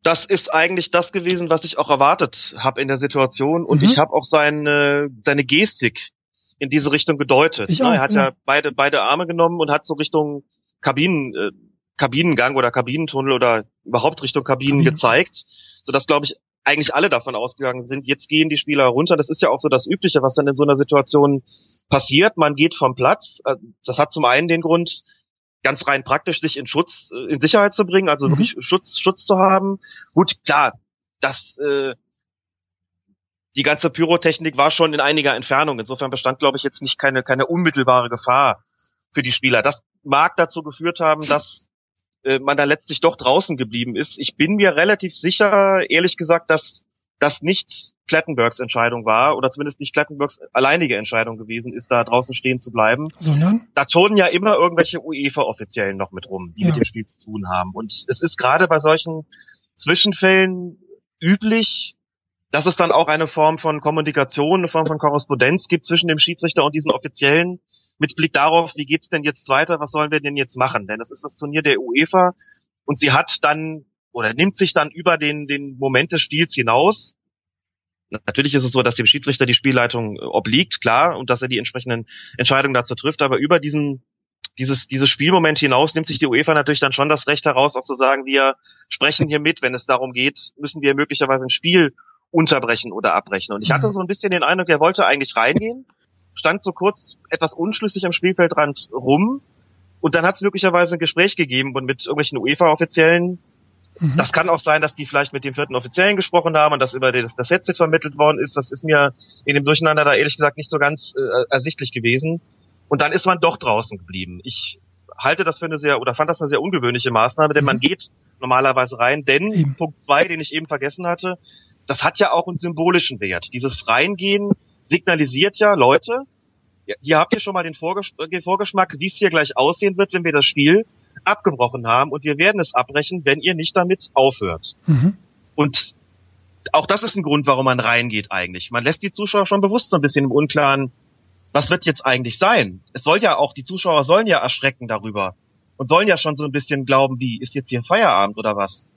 Das ist eigentlich das gewesen, was ich auch erwartet habe in der Situation. Und mhm. ich habe auch seine, seine Gestik in diese Richtung gedeutet. Ich auch, er hat ja. ja beide, beide Arme genommen und hat so Richtung Kabinen, äh, Kabinengang oder Kabinentunnel oder überhaupt Richtung Kabinen Kabinen. gezeigt, sodass, glaube ich, eigentlich alle davon ausgegangen sind, jetzt gehen die Spieler runter. Das ist ja auch so das Übliche, was dann in so einer Situation passiert. Man geht vom Platz. Äh, das hat zum einen den Grund, ganz rein praktisch sich in Schutz, äh, in Sicherheit zu bringen, also mhm. wirklich Schutz, Schutz zu haben. Gut, klar, das, äh, die ganze Pyrotechnik war schon in einiger Entfernung. Insofern bestand, glaube ich, jetzt nicht keine, keine unmittelbare Gefahr für die Spieler. Das mag dazu geführt haben, dass äh, man da letztlich doch draußen geblieben ist. Ich bin mir relativ sicher, ehrlich gesagt, dass das nicht Klettenbergs Entscheidung war oder zumindest nicht Klettenbergs alleinige Entscheidung gewesen ist, da draußen stehen zu bleiben. Sondern? Da turnen ja immer irgendwelche UEFA-Offiziellen noch mit rum, die ja. mit dem Spiel zu tun haben. Und es ist gerade bei solchen Zwischenfällen üblich, dass es dann auch eine Form von Kommunikation, eine Form von Korrespondenz gibt zwischen dem Schiedsrichter und diesen Offiziellen mit Blick darauf, wie geht's denn jetzt weiter, was sollen wir denn jetzt machen? Denn das ist das Turnier der UEFA und sie hat dann oder nimmt sich dann über den, den Moment des Spiels hinaus Natürlich ist es so, dass dem Schiedsrichter die Spielleitung äh, obliegt, klar, und dass er die entsprechenden Entscheidungen dazu trifft, aber über diesen dieses, dieses Spielmoment hinaus nimmt sich die UEFA natürlich dann schon das Recht heraus, auch zu sagen, wir sprechen hier mit, wenn es darum geht, müssen wir möglicherweise ein Spiel unterbrechen oder abbrechen. Und ich hatte so ein bisschen den Eindruck, er wollte eigentlich reingehen, stand so kurz etwas unschlüssig am Spielfeldrand rum. Und dann hat es möglicherweise ein Gespräch gegeben und mit irgendwelchen UEFA-Offiziellen Mhm. Das kann auch sein, dass die vielleicht mit dem vierten Offiziellen gesprochen haben und das über das, das Headset vermittelt worden ist. Das ist mir in dem Durcheinander da ehrlich gesagt nicht so ganz äh, ersichtlich gewesen. Und dann ist man doch draußen geblieben. Ich halte das für eine sehr oder fand das eine sehr ungewöhnliche Maßnahme, denn mhm. man geht normalerweise rein, denn eben. Punkt zwei, den ich eben vergessen hatte, das hat ja auch einen symbolischen Wert. Dieses Reingehen signalisiert ja, Leute, hier habt ihr schon mal den Vorgeschmack, wie es hier gleich aussehen wird, wenn wir das Spiel abgebrochen haben und wir werden es abbrechen, wenn ihr nicht damit aufhört. Mhm. Und auch das ist ein Grund, warum man reingeht eigentlich. Man lässt die Zuschauer schon bewusst so ein bisschen im Unklaren, was wird jetzt eigentlich sein? Es soll ja auch, die Zuschauer sollen ja erschrecken darüber und sollen ja schon so ein bisschen glauben, wie, ist jetzt hier Feierabend oder was?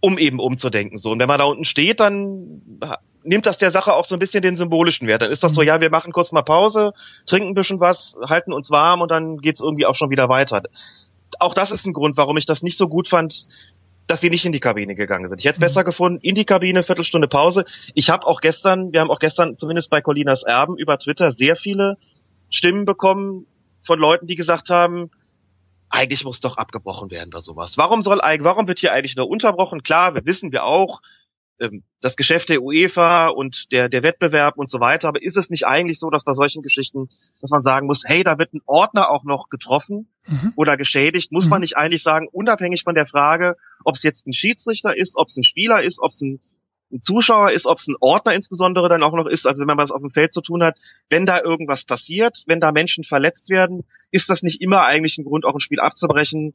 Um eben umzudenken. So. Und wenn man da unten steht, dann nimmt das der Sache auch so ein bisschen den symbolischen Wert. Dann ist das so, mhm. ja, wir machen kurz mal Pause, trinken ein bisschen was, halten uns warm und dann geht's irgendwie auch schon wieder weiter. Auch das ist ein Grund, warum ich das nicht so gut fand, dass sie nicht in die Kabine gegangen sind. Ich hätte es mhm. besser gefunden, in die Kabine, Viertelstunde Pause. Ich habe auch gestern, wir haben auch gestern zumindest bei Colinas Erben über Twitter sehr viele Stimmen bekommen von Leuten, die gesagt haben, eigentlich muss doch abgebrochen werden bei sowas. Warum soll eigentlich, warum wird hier eigentlich nur unterbrochen? Klar, wir wissen wir auch, ähm, das Geschäft der UEFA und der, der Wettbewerb und so weiter, aber ist es nicht eigentlich so, dass bei solchen Geschichten, dass man sagen muss, hey, da wird ein Ordner auch noch getroffen mhm. oder geschädigt, muss mhm. man nicht eigentlich sagen, unabhängig von der Frage, ob es jetzt ein Schiedsrichter ist, ob es ein Spieler ist, ob es ein ein Zuschauer ist, ob es ein Ordner insbesondere dann auch noch ist, also wenn man was auf dem Feld zu tun hat, wenn da irgendwas passiert, wenn da Menschen verletzt werden, ist das nicht immer eigentlich ein Grund, auch ein Spiel abzubrechen.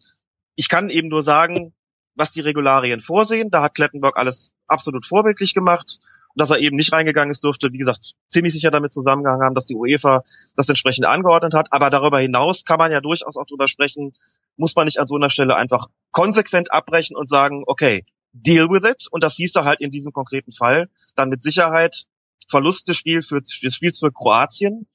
Ich kann eben nur sagen, was die Regularien vorsehen, da hat Klettenberg alles absolut vorbildlich gemacht. Und dass er eben nicht reingegangen ist, dürfte, wie gesagt, ziemlich sicher damit zusammengehangen haben, dass die UEFA das entsprechend angeordnet hat. Aber darüber hinaus kann man ja durchaus auch drüber sprechen, muss man nicht an so einer Stelle einfach konsequent abbrechen und sagen, okay, deal with it. Und das hieß da halt in diesem konkreten Fall dann mit Sicherheit Verlust des Spiels für, des Spiels für Kroatien.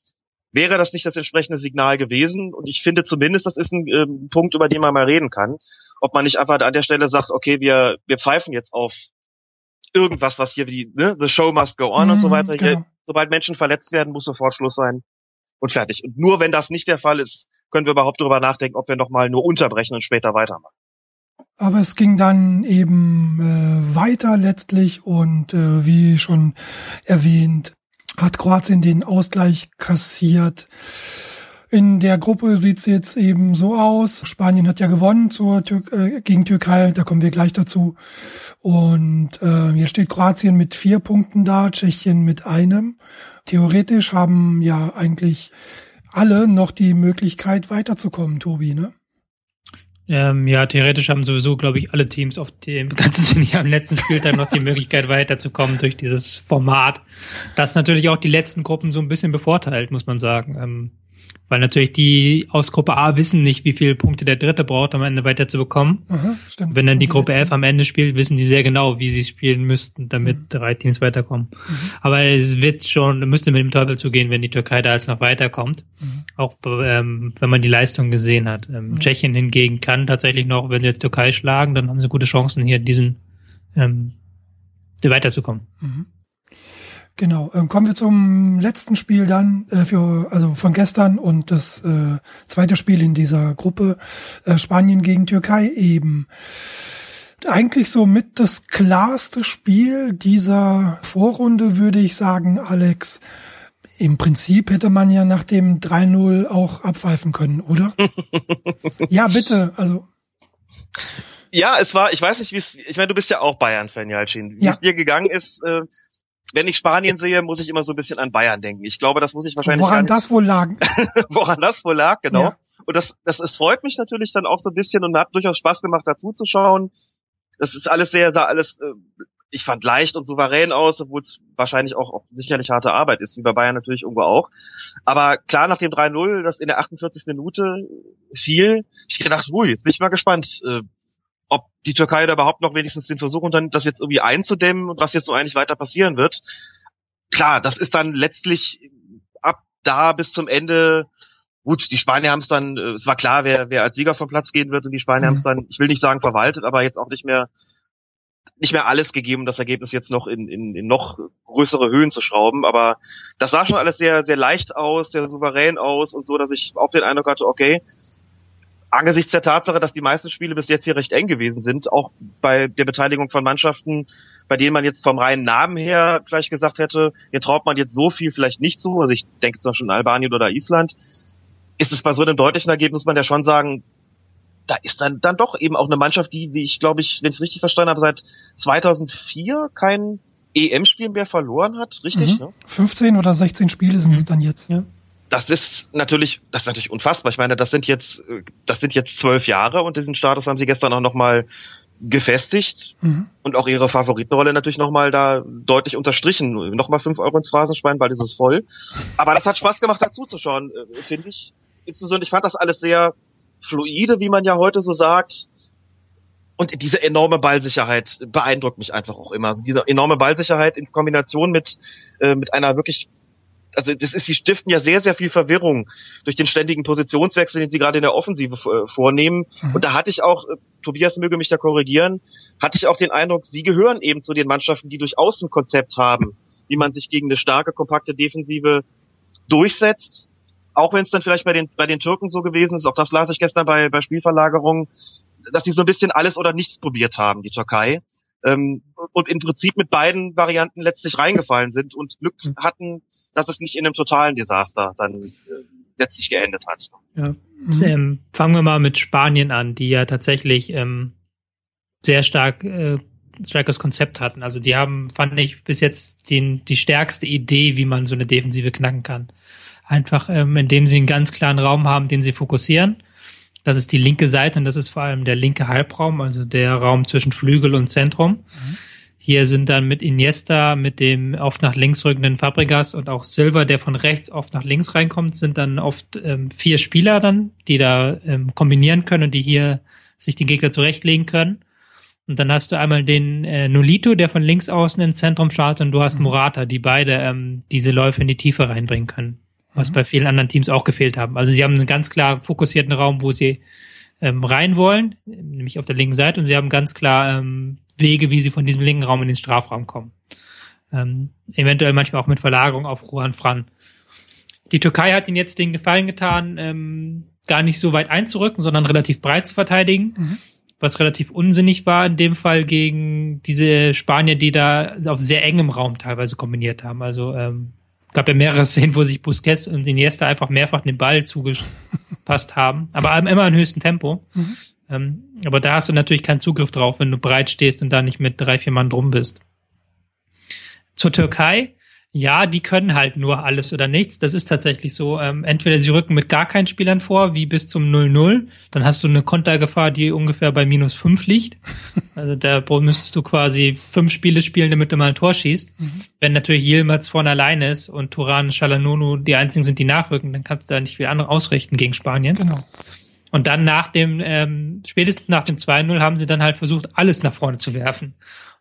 Wäre das nicht das entsprechende Signal gewesen? Und ich finde zumindest, das ist ein äh, Punkt, über den man mal reden kann. Ob man nicht einfach an der Stelle sagt, okay, wir, wir pfeifen jetzt auf irgendwas, was hier wie, ne, the show must go on mm, und so mhm, weiter. Genau. Hier, sobald Menschen verletzt werden, muss sofort Schluss sein und fertig. Und nur wenn das nicht der Fall ist, können wir überhaupt darüber nachdenken, ob wir nochmal nur unterbrechen und später weitermachen. Aber es ging dann eben äh, weiter letztlich und äh, wie schon erwähnt, hat Kroatien den Ausgleich kassiert. In der Gruppe sieht's jetzt eben so aus. Spanien hat ja gewonnen zur Tür äh, gegen Türkei, da kommen wir gleich dazu. Und äh, hier steht Kroatien mit vier Punkten da, Tschechien mit einem. Theoretisch haben ja eigentlich alle noch die Möglichkeit weiterzukommen, Tobi, ne? Ähm, ja, theoretisch haben sowieso, glaube ich, alle Teams auf dem ganzen Turnier am letzten Spieltag noch die Möglichkeit weiterzukommen durch dieses Format, das natürlich auch die letzten Gruppen so ein bisschen bevorteilt, muss man sagen. Ähm, weil natürlich die aus Gruppe A wissen nicht, wie viele Punkte der Dritte braucht, um am Ende weiterzubekommen. Aha, stimmt. Wenn dann die Gruppe 11 am Ende spielt, wissen die sehr genau, wie sie spielen müssten, damit mhm. drei Teams weiterkommen. Mhm. Aber es wird schon, müsste mit dem Teufel zugehen, wenn die Türkei da jetzt noch weiterkommt. Mhm. Auch ähm, wenn man die Leistung gesehen hat. Ähm, mhm. Tschechien hingegen kann tatsächlich noch, wenn sie jetzt Türkei schlagen, dann haben sie gute Chancen, hier diesen ähm, weiterzukommen. Genau. Ähm, kommen wir zum letzten Spiel dann äh, für also von gestern und das äh, zweite Spiel in dieser Gruppe äh, Spanien gegen Türkei eben. Eigentlich so mit das klarste Spiel dieser Vorrunde würde ich sagen, Alex. Im Prinzip hätte man ja nach dem 3-0 auch abpfeifen können, oder? ja, bitte. Also ja, es war, ich weiß nicht, wie es, ich meine, du bist ja auch Bayern-Fan, Jalcin. Wie ja. es dir gegangen ist, äh, wenn ich Spanien sehe, muss ich immer so ein bisschen an Bayern denken. Ich glaube, das muss ich wahrscheinlich. Woran das wohl lag? woran das wohl lag, genau. Ja. Und das, das, es freut mich natürlich dann auch so ein bisschen und mir hat durchaus Spaß gemacht, dazu zu schauen. Das ist alles sehr, sah alles, äh, ich fand leicht und souverän aus, obwohl es wahrscheinlich auch, auch sicherlich harte Arbeit ist, wie bei Bayern natürlich irgendwo auch. Aber klar, nach dem 3-0, das in der 48. Minute fiel, ich gedacht, ui, jetzt bin ich mal gespannt, äh, ob die Türkei da überhaupt noch wenigstens den Versuch unternimmt, das jetzt irgendwie einzudämmen und was jetzt so eigentlich weiter passieren wird. Klar, das ist dann letztlich ab da bis zum Ende gut, die Spanier haben es dann, äh, es war klar, wer, wer als Sieger vom Platz gehen wird und die Spanier mhm. haben es dann, ich will nicht sagen verwaltet, aber jetzt auch nicht mehr nicht mehr alles gegeben, das Ergebnis jetzt noch in, in, in noch größere Höhen zu schrauben. Aber das sah schon alles sehr, sehr leicht aus, sehr souverän aus und so, dass ich auch den Eindruck hatte, okay, angesichts der Tatsache, dass die meisten Spiele bis jetzt hier recht eng gewesen sind, auch bei der Beteiligung von Mannschaften, bei denen man jetzt vom reinen Namen her vielleicht gesagt hätte, hier traut man jetzt so viel vielleicht nicht zu, also ich denke zum Beispiel an Albanien oder Island, ist es bei so einem deutlichen Ergebnis, muss man ja schon sagen, da ist dann, dann doch eben auch eine Mannschaft, die, wie ich glaube ich, wenn ich es richtig verstanden habe, seit 2004 kein EM-Spiel mehr verloren hat, richtig? Mhm. Ne? 15 oder 16 Spiele sind es mhm. dann jetzt. Ja das ist natürlich, das ist natürlich unfassbar. Ich meine, das sind jetzt, das sind jetzt zwölf Jahre und diesen Status haben sie gestern auch nochmal gefestigt mhm. und auch ihre Favoritenrolle natürlich nochmal da deutlich unterstrichen. Nochmal fünf Euro ins Phrasenschwein, weil ist es voll. Aber das hat Spaß gemacht, dazu zu schauen, äh, finde ich. Insbesondere, ich fand das alles sehr fluide, wie man ja heute so sagt. und diese enorme Ballsicherheit beeindruckt mich einfach auch immer. Also diese enorme Ballsicherheit in Kombination mit, äh, mit einer wirklich also das ist, sie stiften ja sehr, sehr viel Verwirrung durch den ständigen Positionswechsel, den sie gerade in der Offensive äh, vornehmen. Mhm. Und da hatte ich auch, äh, Tobias möge mich da korrigieren, hatte ich auch den Eindruck, sie gehören eben zu den Mannschaften, die durchaus ein Konzept haben, wie man sich gegen eine starke, kompakte Defensive durchsetzt. Auch wenn es dann vielleicht bei den, bei den Türken so gewesen ist, auch das las ich gestern bei, bei Spielverlagerungen, dass sie so ein bisschen alles oder nichts probiert haben, die Türkei. Ähm, und im Prinzip mit beiden Varianten letztlich reingefallen sind und Glück mhm. hatten, dass es nicht in einem totalen Desaster dann äh, letztlich geendet hat. Ja. Mhm. Ähm, fangen wir mal mit Spanien an, die ja tatsächlich ähm, sehr stark äh, starkes Konzept hatten. Also die haben, fand ich, bis jetzt den, die stärkste Idee, wie man so eine Defensive knacken kann. Einfach, ähm, indem sie einen ganz klaren Raum haben, den sie fokussieren. Das ist die linke Seite und das ist vor allem der linke Halbraum, also der Raum zwischen Flügel und Zentrum. Mhm. Hier sind dann mit Iniesta, mit dem oft nach links rückenden Fabregas und auch Silva, der von rechts oft nach links reinkommt, sind dann oft ähm, vier Spieler dann, die da ähm, kombinieren können und die hier sich den Gegner zurechtlegen können. Und dann hast du einmal den äh, Nolito, der von links außen ins Zentrum startet, und du hast mhm. Morata, die beide ähm, diese Läufe in die Tiefe reinbringen können, was mhm. bei vielen anderen Teams auch gefehlt haben. Also sie haben einen ganz klar fokussierten Raum, wo sie ähm, rein wollen, nämlich auf der linken Seite, und sie haben ganz klar ähm, Wege, wie sie von diesem linken Raum in den Strafraum kommen. Ähm, eventuell manchmal auch mit Verlagerung auf Juan Fran. Die Türkei hat ihnen jetzt den Gefallen getan, ähm, gar nicht so weit einzurücken, sondern relativ breit zu verteidigen, mhm. was relativ unsinnig war in dem Fall gegen diese Spanier, die da auf sehr engem Raum teilweise kombiniert haben. Also ähm, gab ja mehrere Szenen, wo sich Busquets und Iniesta einfach mehrfach den Ball zugepasst haben, aber immer in höchstem Tempo. Mhm. Ähm, aber da hast du natürlich keinen Zugriff drauf, wenn du breit stehst und da nicht mit drei, vier Mann drum bist. Zur Türkei, ja, die können halt nur alles oder nichts. Das ist tatsächlich so. Ähm, entweder sie rücken mit gar keinen Spielern vor, wie bis zum 0-0. Dann hast du eine Kontergefahr, die ungefähr bei minus fünf liegt. Also da müsstest du quasi fünf Spiele spielen, damit du mal ein Tor schießt. Mhm. Wenn natürlich Yilmaz vorne alleine ist und Turan, Shalanonu die einzigen sind, die nachrücken, dann kannst du da nicht viel andere ausrichten gegen Spanien. Genau. Und dann nach dem, ähm, spätestens nach dem 2-0 haben sie dann halt versucht, alles nach vorne zu werfen.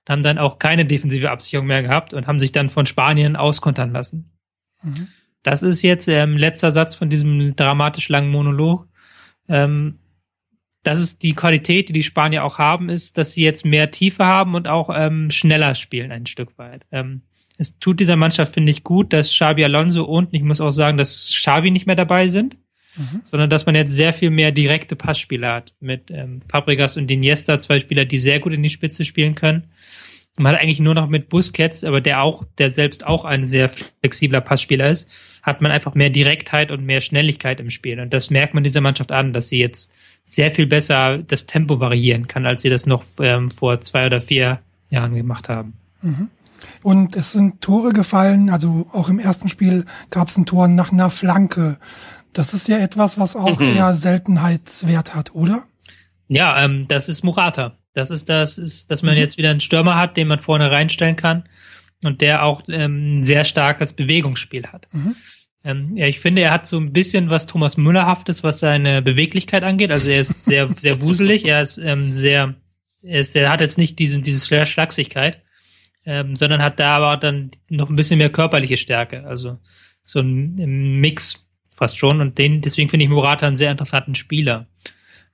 Haben dann auch keine defensive Absicherung mehr gehabt und haben sich dann von Spanien auskontern lassen. Mhm. Das ist jetzt ähm, letzter Satz von diesem dramatisch langen Monolog. Ähm, das ist die Qualität, die die Spanier auch haben, ist, dass sie jetzt mehr Tiefe haben und auch ähm, schneller spielen ein Stück weit. Ähm, es tut dieser Mannschaft, finde ich, gut, dass Xabi Alonso und ich muss auch sagen, dass Xavi nicht mehr dabei sind mhm. sondern dass man jetzt sehr viel mehr direkte Passspieler hat mit ähm, Fabregas und Iniesta, zwei Spieler, die sehr gut in die Spitze spielen können. Man hat eigentlich nur noch mit Busquets, aber der auch, der selbst auch ein sehr flexibler Passspieler ist, hat man einfach mehr Direktheit und mehr Schnelligkeit im Spiel. Und das merkt man dieser Mannschaft an, dass sie jetzt sehr viel besser das Tempo variieren kann, als sie das noch ähm, vor zwei oder vier Jahren gemacht haben. Mhm. Und es sind Tore gefallen, also auch im ersten Spiel gab es ein Tor nach einer Flanke. Das ist ja etwas, was auch mhm. eher Seltenheitswert hat, oder? Ja, ähm, das ist Murata. Das ist das, ist, dass man mhm. jetzt wieder einen Stürmer hat, den man vorne reinstellen kann und der auch ähm, ein sehr starkes Bewegungsspiel hat. Mhm. Ähm, ja, ich finde, er hat so ein bisschen was Thomas Müllerhaftes, was seine Beweglichkeit angeht. Also er ist sehr, sehr wuselig. Er ist ähm, sehr, er ist, er hat jetzt nicht diesen, diese Schlagsigkeit, ähm, sondern hat da aber dann noch ein bisschen mehr körperliche Stärke. Also so ein, ein Mix fast schon. Und den, deswegen finde ich Murata einen sehr interessanten Spieler,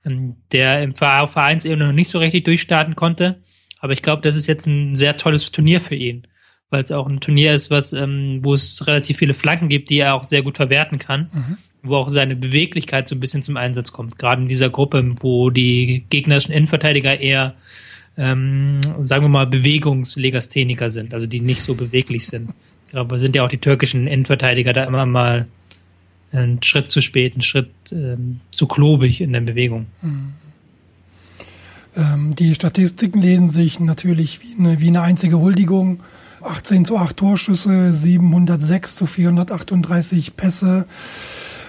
ähm, der im Vereinsebene noch nicht so richtig durchstarten konnte. Aber ich glaube, das ist jetzt ein sehr tolles Turnier für ihn, weil es auch ein Turnier ist, was, ähm, wo es relativ viele Flanken gibt, die er auch sehr gut verwerten kann. Mhm. Wo auch seine Beweglichkeit so ein bisschen zum Einsatz kommt. Gerade in dieser Gruppe, wo die gegnerischen Innenverteidiger eher ähm, sagen wir mal, Bewegungslegastheniker sind, also die nicht so beweglich sind. Aber sind ja auch die türkischen Innenverteidiger da immer mal einen Schritt zu spät, einen Schritt ähm, zu klobig in der Bewegung. Mhm. Ähm, die Statistiken lesen sich natürlich wie eine, wie eine einzige Huldigung. 18 zu 8 Torschüsse, 706 zu 438 Pässe,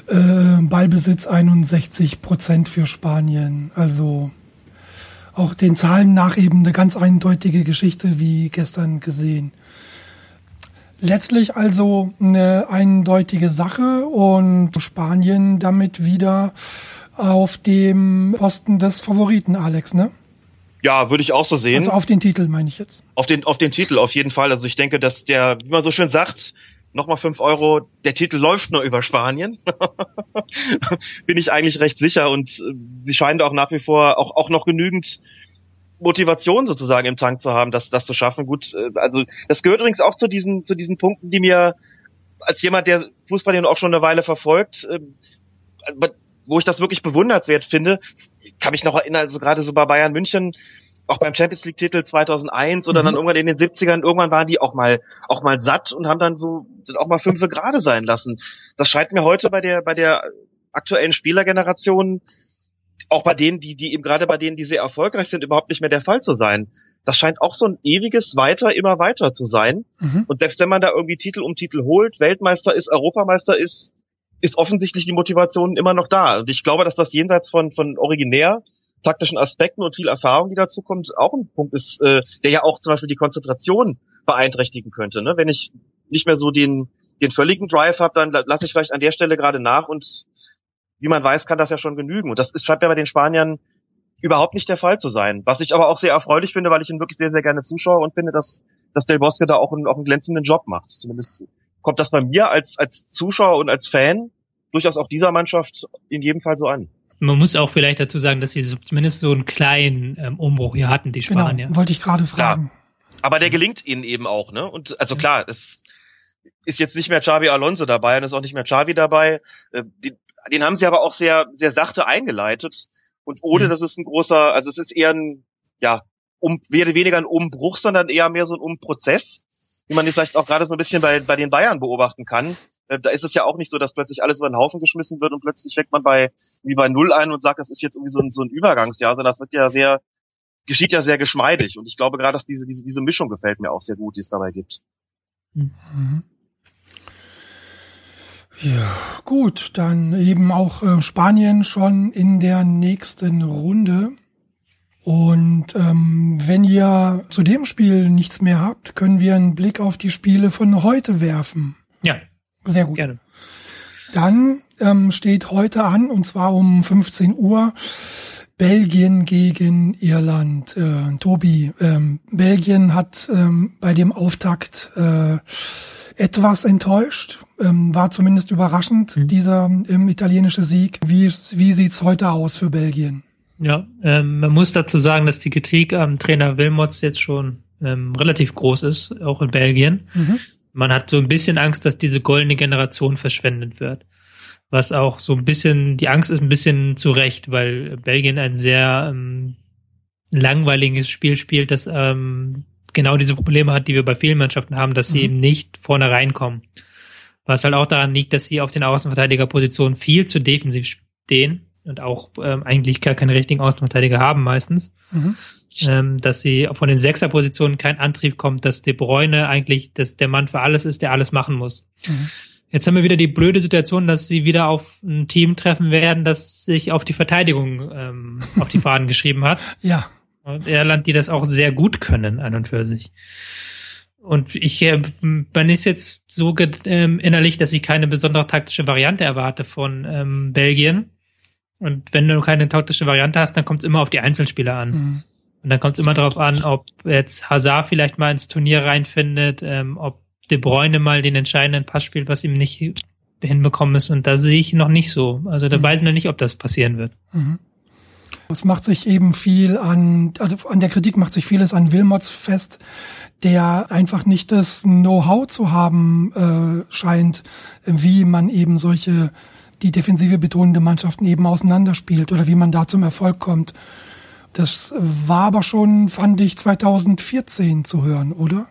äh, Ballbesitz 61 Prozent für Spanien. Also auch den Zahlen nach eben eine ganz eindeutige Geschichte wie gestern gesehen. Letztlich also eine eindeutige Sache und Spanien damit wieder auf dem Posten des Favoriten, Alex, ne? Ja, würde ich auch so sehen. Also auf den Titel meine ich jetzt. Auf den, auf den Titel auf jeden Fall. Also ich denke, dass der, wie man so schön sagt, nochmal fünf Euro, der Titel läuft nur über Spanien. Bin ich eigentlich recht sicher und äh, sie scheinen da auch nach wie vor auch, auch noch genügend Motivation sozusagen im Tank zu haben, das, das zu schaffen. Gut, äh, also das gehört übrigens auch zu diesen, zu diesen Punkten, die mir als jemand, der Fußball ja auch schon eine Weile verfolgt, äh, wo ich das wirklich bewundernswert finde, kann mich noch erinnern, also gerade so bei Bayern München, auch beim Champions League Titel 2001 oder mhm. dann irgendwann in den 70ern, irgendwann waren die auch mal, auch mal satt und haben dann so, sind auch mal fünfe gerade sein lassen. Das scheint mir heute bei der, bei der aktuellen Spielergeneration, auch bei denen, die, die eben gerade bei denen, die sehr erfolgreich sind, überhaupt nicht mehr der Fall zu sein. Das scheint auch so ein ewiges Weiter, immer weiter zu sein. Mhm. Und selbst wenn man da irgendwie Titel um Titel holt, Weltmeister ist, Europameister ist, ist offensichtlich die Motivation immer noch da. Und ich glaube, dass das jenseits von, von originär taktischen Aspekten und viel Erfahrung, die dazu kommt, auch ein Punkt ist, äh, der ja auch zum Beispiel die Konzentration beeinträchtigen könnte. Ne? Wenn ich nicht mehr so den, den völligen Drive habe, dann lasse ich vielleicht an der Stelle gerade nach und wie man weiß, kann das ja schon genügen. Und das ist, scheint ja bei den Spaniern überhaupt nicht der Fall zu sein. Was ich aber auch sehr erfreulich finde, weil ich ihn wirklich sehr, sehr gerne zuschaue und finde, dass, dass Del Bosque da auch einen, auch einen glänzenden Job macht. Zumindest kommt das bei mir als, als Zuschauer und als Fan durchaus auch dieser Mannschaft in jedem Fall so an. Man muss auch vielleicht dazu sagen, dass sie zumindest so einen kleinen ähm, Umbruch hier hatten, die genau, Spanier. Genau, wollte ich gerade fragen. Klar. Aber der gelingt ihnen eben auch, ne? Und also klar, es ist jetzt nicht mehr Xavi Alonso dabei und ist auch nicht mehr Xavi dabei. Äh, die, den haben sie aber auch sehr, sehr sachte eingeleitet und ohne, mhm. dass es ein großer, also es ist eher ein, ja, um, wäre weniger ein Umbruch, sondern eher mehr so ein Umprozess, wie man den vielleicht auch gerade so ein bisschen bei, bei den Bayern beobachten kann. Äh, da ist es ja auch nicht so, dass plötzlich alles über den Haufen geschmissen wird und plötzlich fängt man bei, wie bei Null ein und sagt, das ist jetzt irgendwie so ein, so ein Übergangsjahr, sondern das wird ja sehr, geschieht ja sehr geschmeidig. Und ich glaube gerade, dass diese, diese, diese Mischung gefällt mir auch sehr gut, die es dabei gibt. Mhm. Ja, gut, dann eben auch äh, Spanien schon in der nächsten Runde. Und ähm, wenn ihr zu dem Spiel nichts mehr habt, können wir einen Blick auf die Spiele von heute werfen. Ja. Sehr gut. Gerne. Dann ähm, steht heute an, und zwar um 15 Uhr, Belgien gegen Irland. Äh, Tobi, ähm, Belgien hat ähm, bei dem Auftakt äh, etwas enttäuscht, ähm, war zumindest überraschend, mhm. dieser ähm, italienische Sieg. Wie, wie sieht's heute aus für Belgien? Ja, ähm, man muss dazu sagen, dass die Kritik am Trainer Wilmots jetzt schon ähm, relativ groß ist, auch in Belgien. Mhm. Man hat so ein bisschen Angst, dass diese goldene Generation verschwendet wird. Was auch so ein bisschen, die Angst ist ein bisschen zu Recht, weil Belgien ein sehr ähm, langweiliges Spiel spielt, das ähm, genau diese Probleme hat, die wir bei vielen Mannschaften haben, dass sie mhm. eben nicht vorne reinkommen. Was halt auch daran liegt, dass sie auf den Außenverteidigerpositionen viel zu defensiv stehen und auch ähm, eigentlich gar keine richtigen Außenverteidiger haben meistens. Mhm. Ähm, dass sie von den Sechserpositionen kein Antrieb kommt, dass De Bruyne eigentlich dass der Mann für alles ist, der alles machen muss. Mhm. Jetzt haben wir wieder die blöde Situation, dass sie wieder auf ein Team treffen werden, das sich auf die Verteidigung ähm, auf die Fahnen geschrieben hat. Ja. Und Irland, die das auch sehr gut können an und für sich. Und ich äh, man ist jetzt so ähm, innerlich, dass ich keine besondere taktische Variante erwarte von ähm, Belgien. Und wenn du keine taktische Variante hast, dann kommt es immer auf die Einzelspieler an. Mhm. Und dann kommt es immer darauf an, ob jetzt Hazard vielleicht mal ins Turnier reinfindet, ähm, ob De Bruyne mal den entscheidenden Pass spielt, was ihm nicht hinbekommen ist. Und da sehe ich noch nicht so. Also da mhm. weiß ich noch nicht, ob das passieren wird. Mhm. Es macht sich eben viel an, also an der Kritik macht sich vieles an Wilmots fest, der einfach nicht das Know-how zu haben äh, scheint, wie man eben solche, die defensive betonende Mannschaften eben auseinanderspielt oder wie man da zum Erfolg kommt. Das war aber schon, fand ich, 2014 zu hören, oder?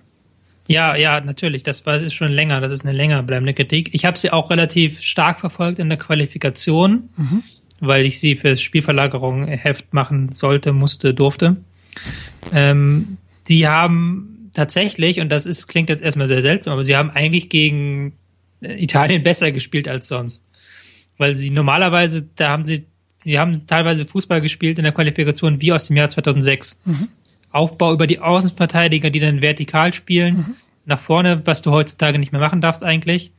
Ja, ja, natürlich. Das war ist schon länger. Das ist eine länger bleibende Kritik. Ich habe sie auch relativ stark verfolgt in der Qualifikation. Mhm weil ich sie fürs Spielverlagerung Heft machen sollte, musste, durfte. Ähm, sie haben tatsächlich, und das ist, klingt jetzt erstmal sehr seltsam, aber sie haben eigentlich gegen äh, Italien besser gespielt als sonst. Weil sie normalerweise, da haben sie, sie haben teilweise Fußball gespielt in der Qualifikation wie aus dem Jahr 2006. Mhm. Aufbau über die Außenverteidiger, die dann vertikal spielen, mhm. nach vorne, was du heutzutage nicht mehr machen darfst eigentlich.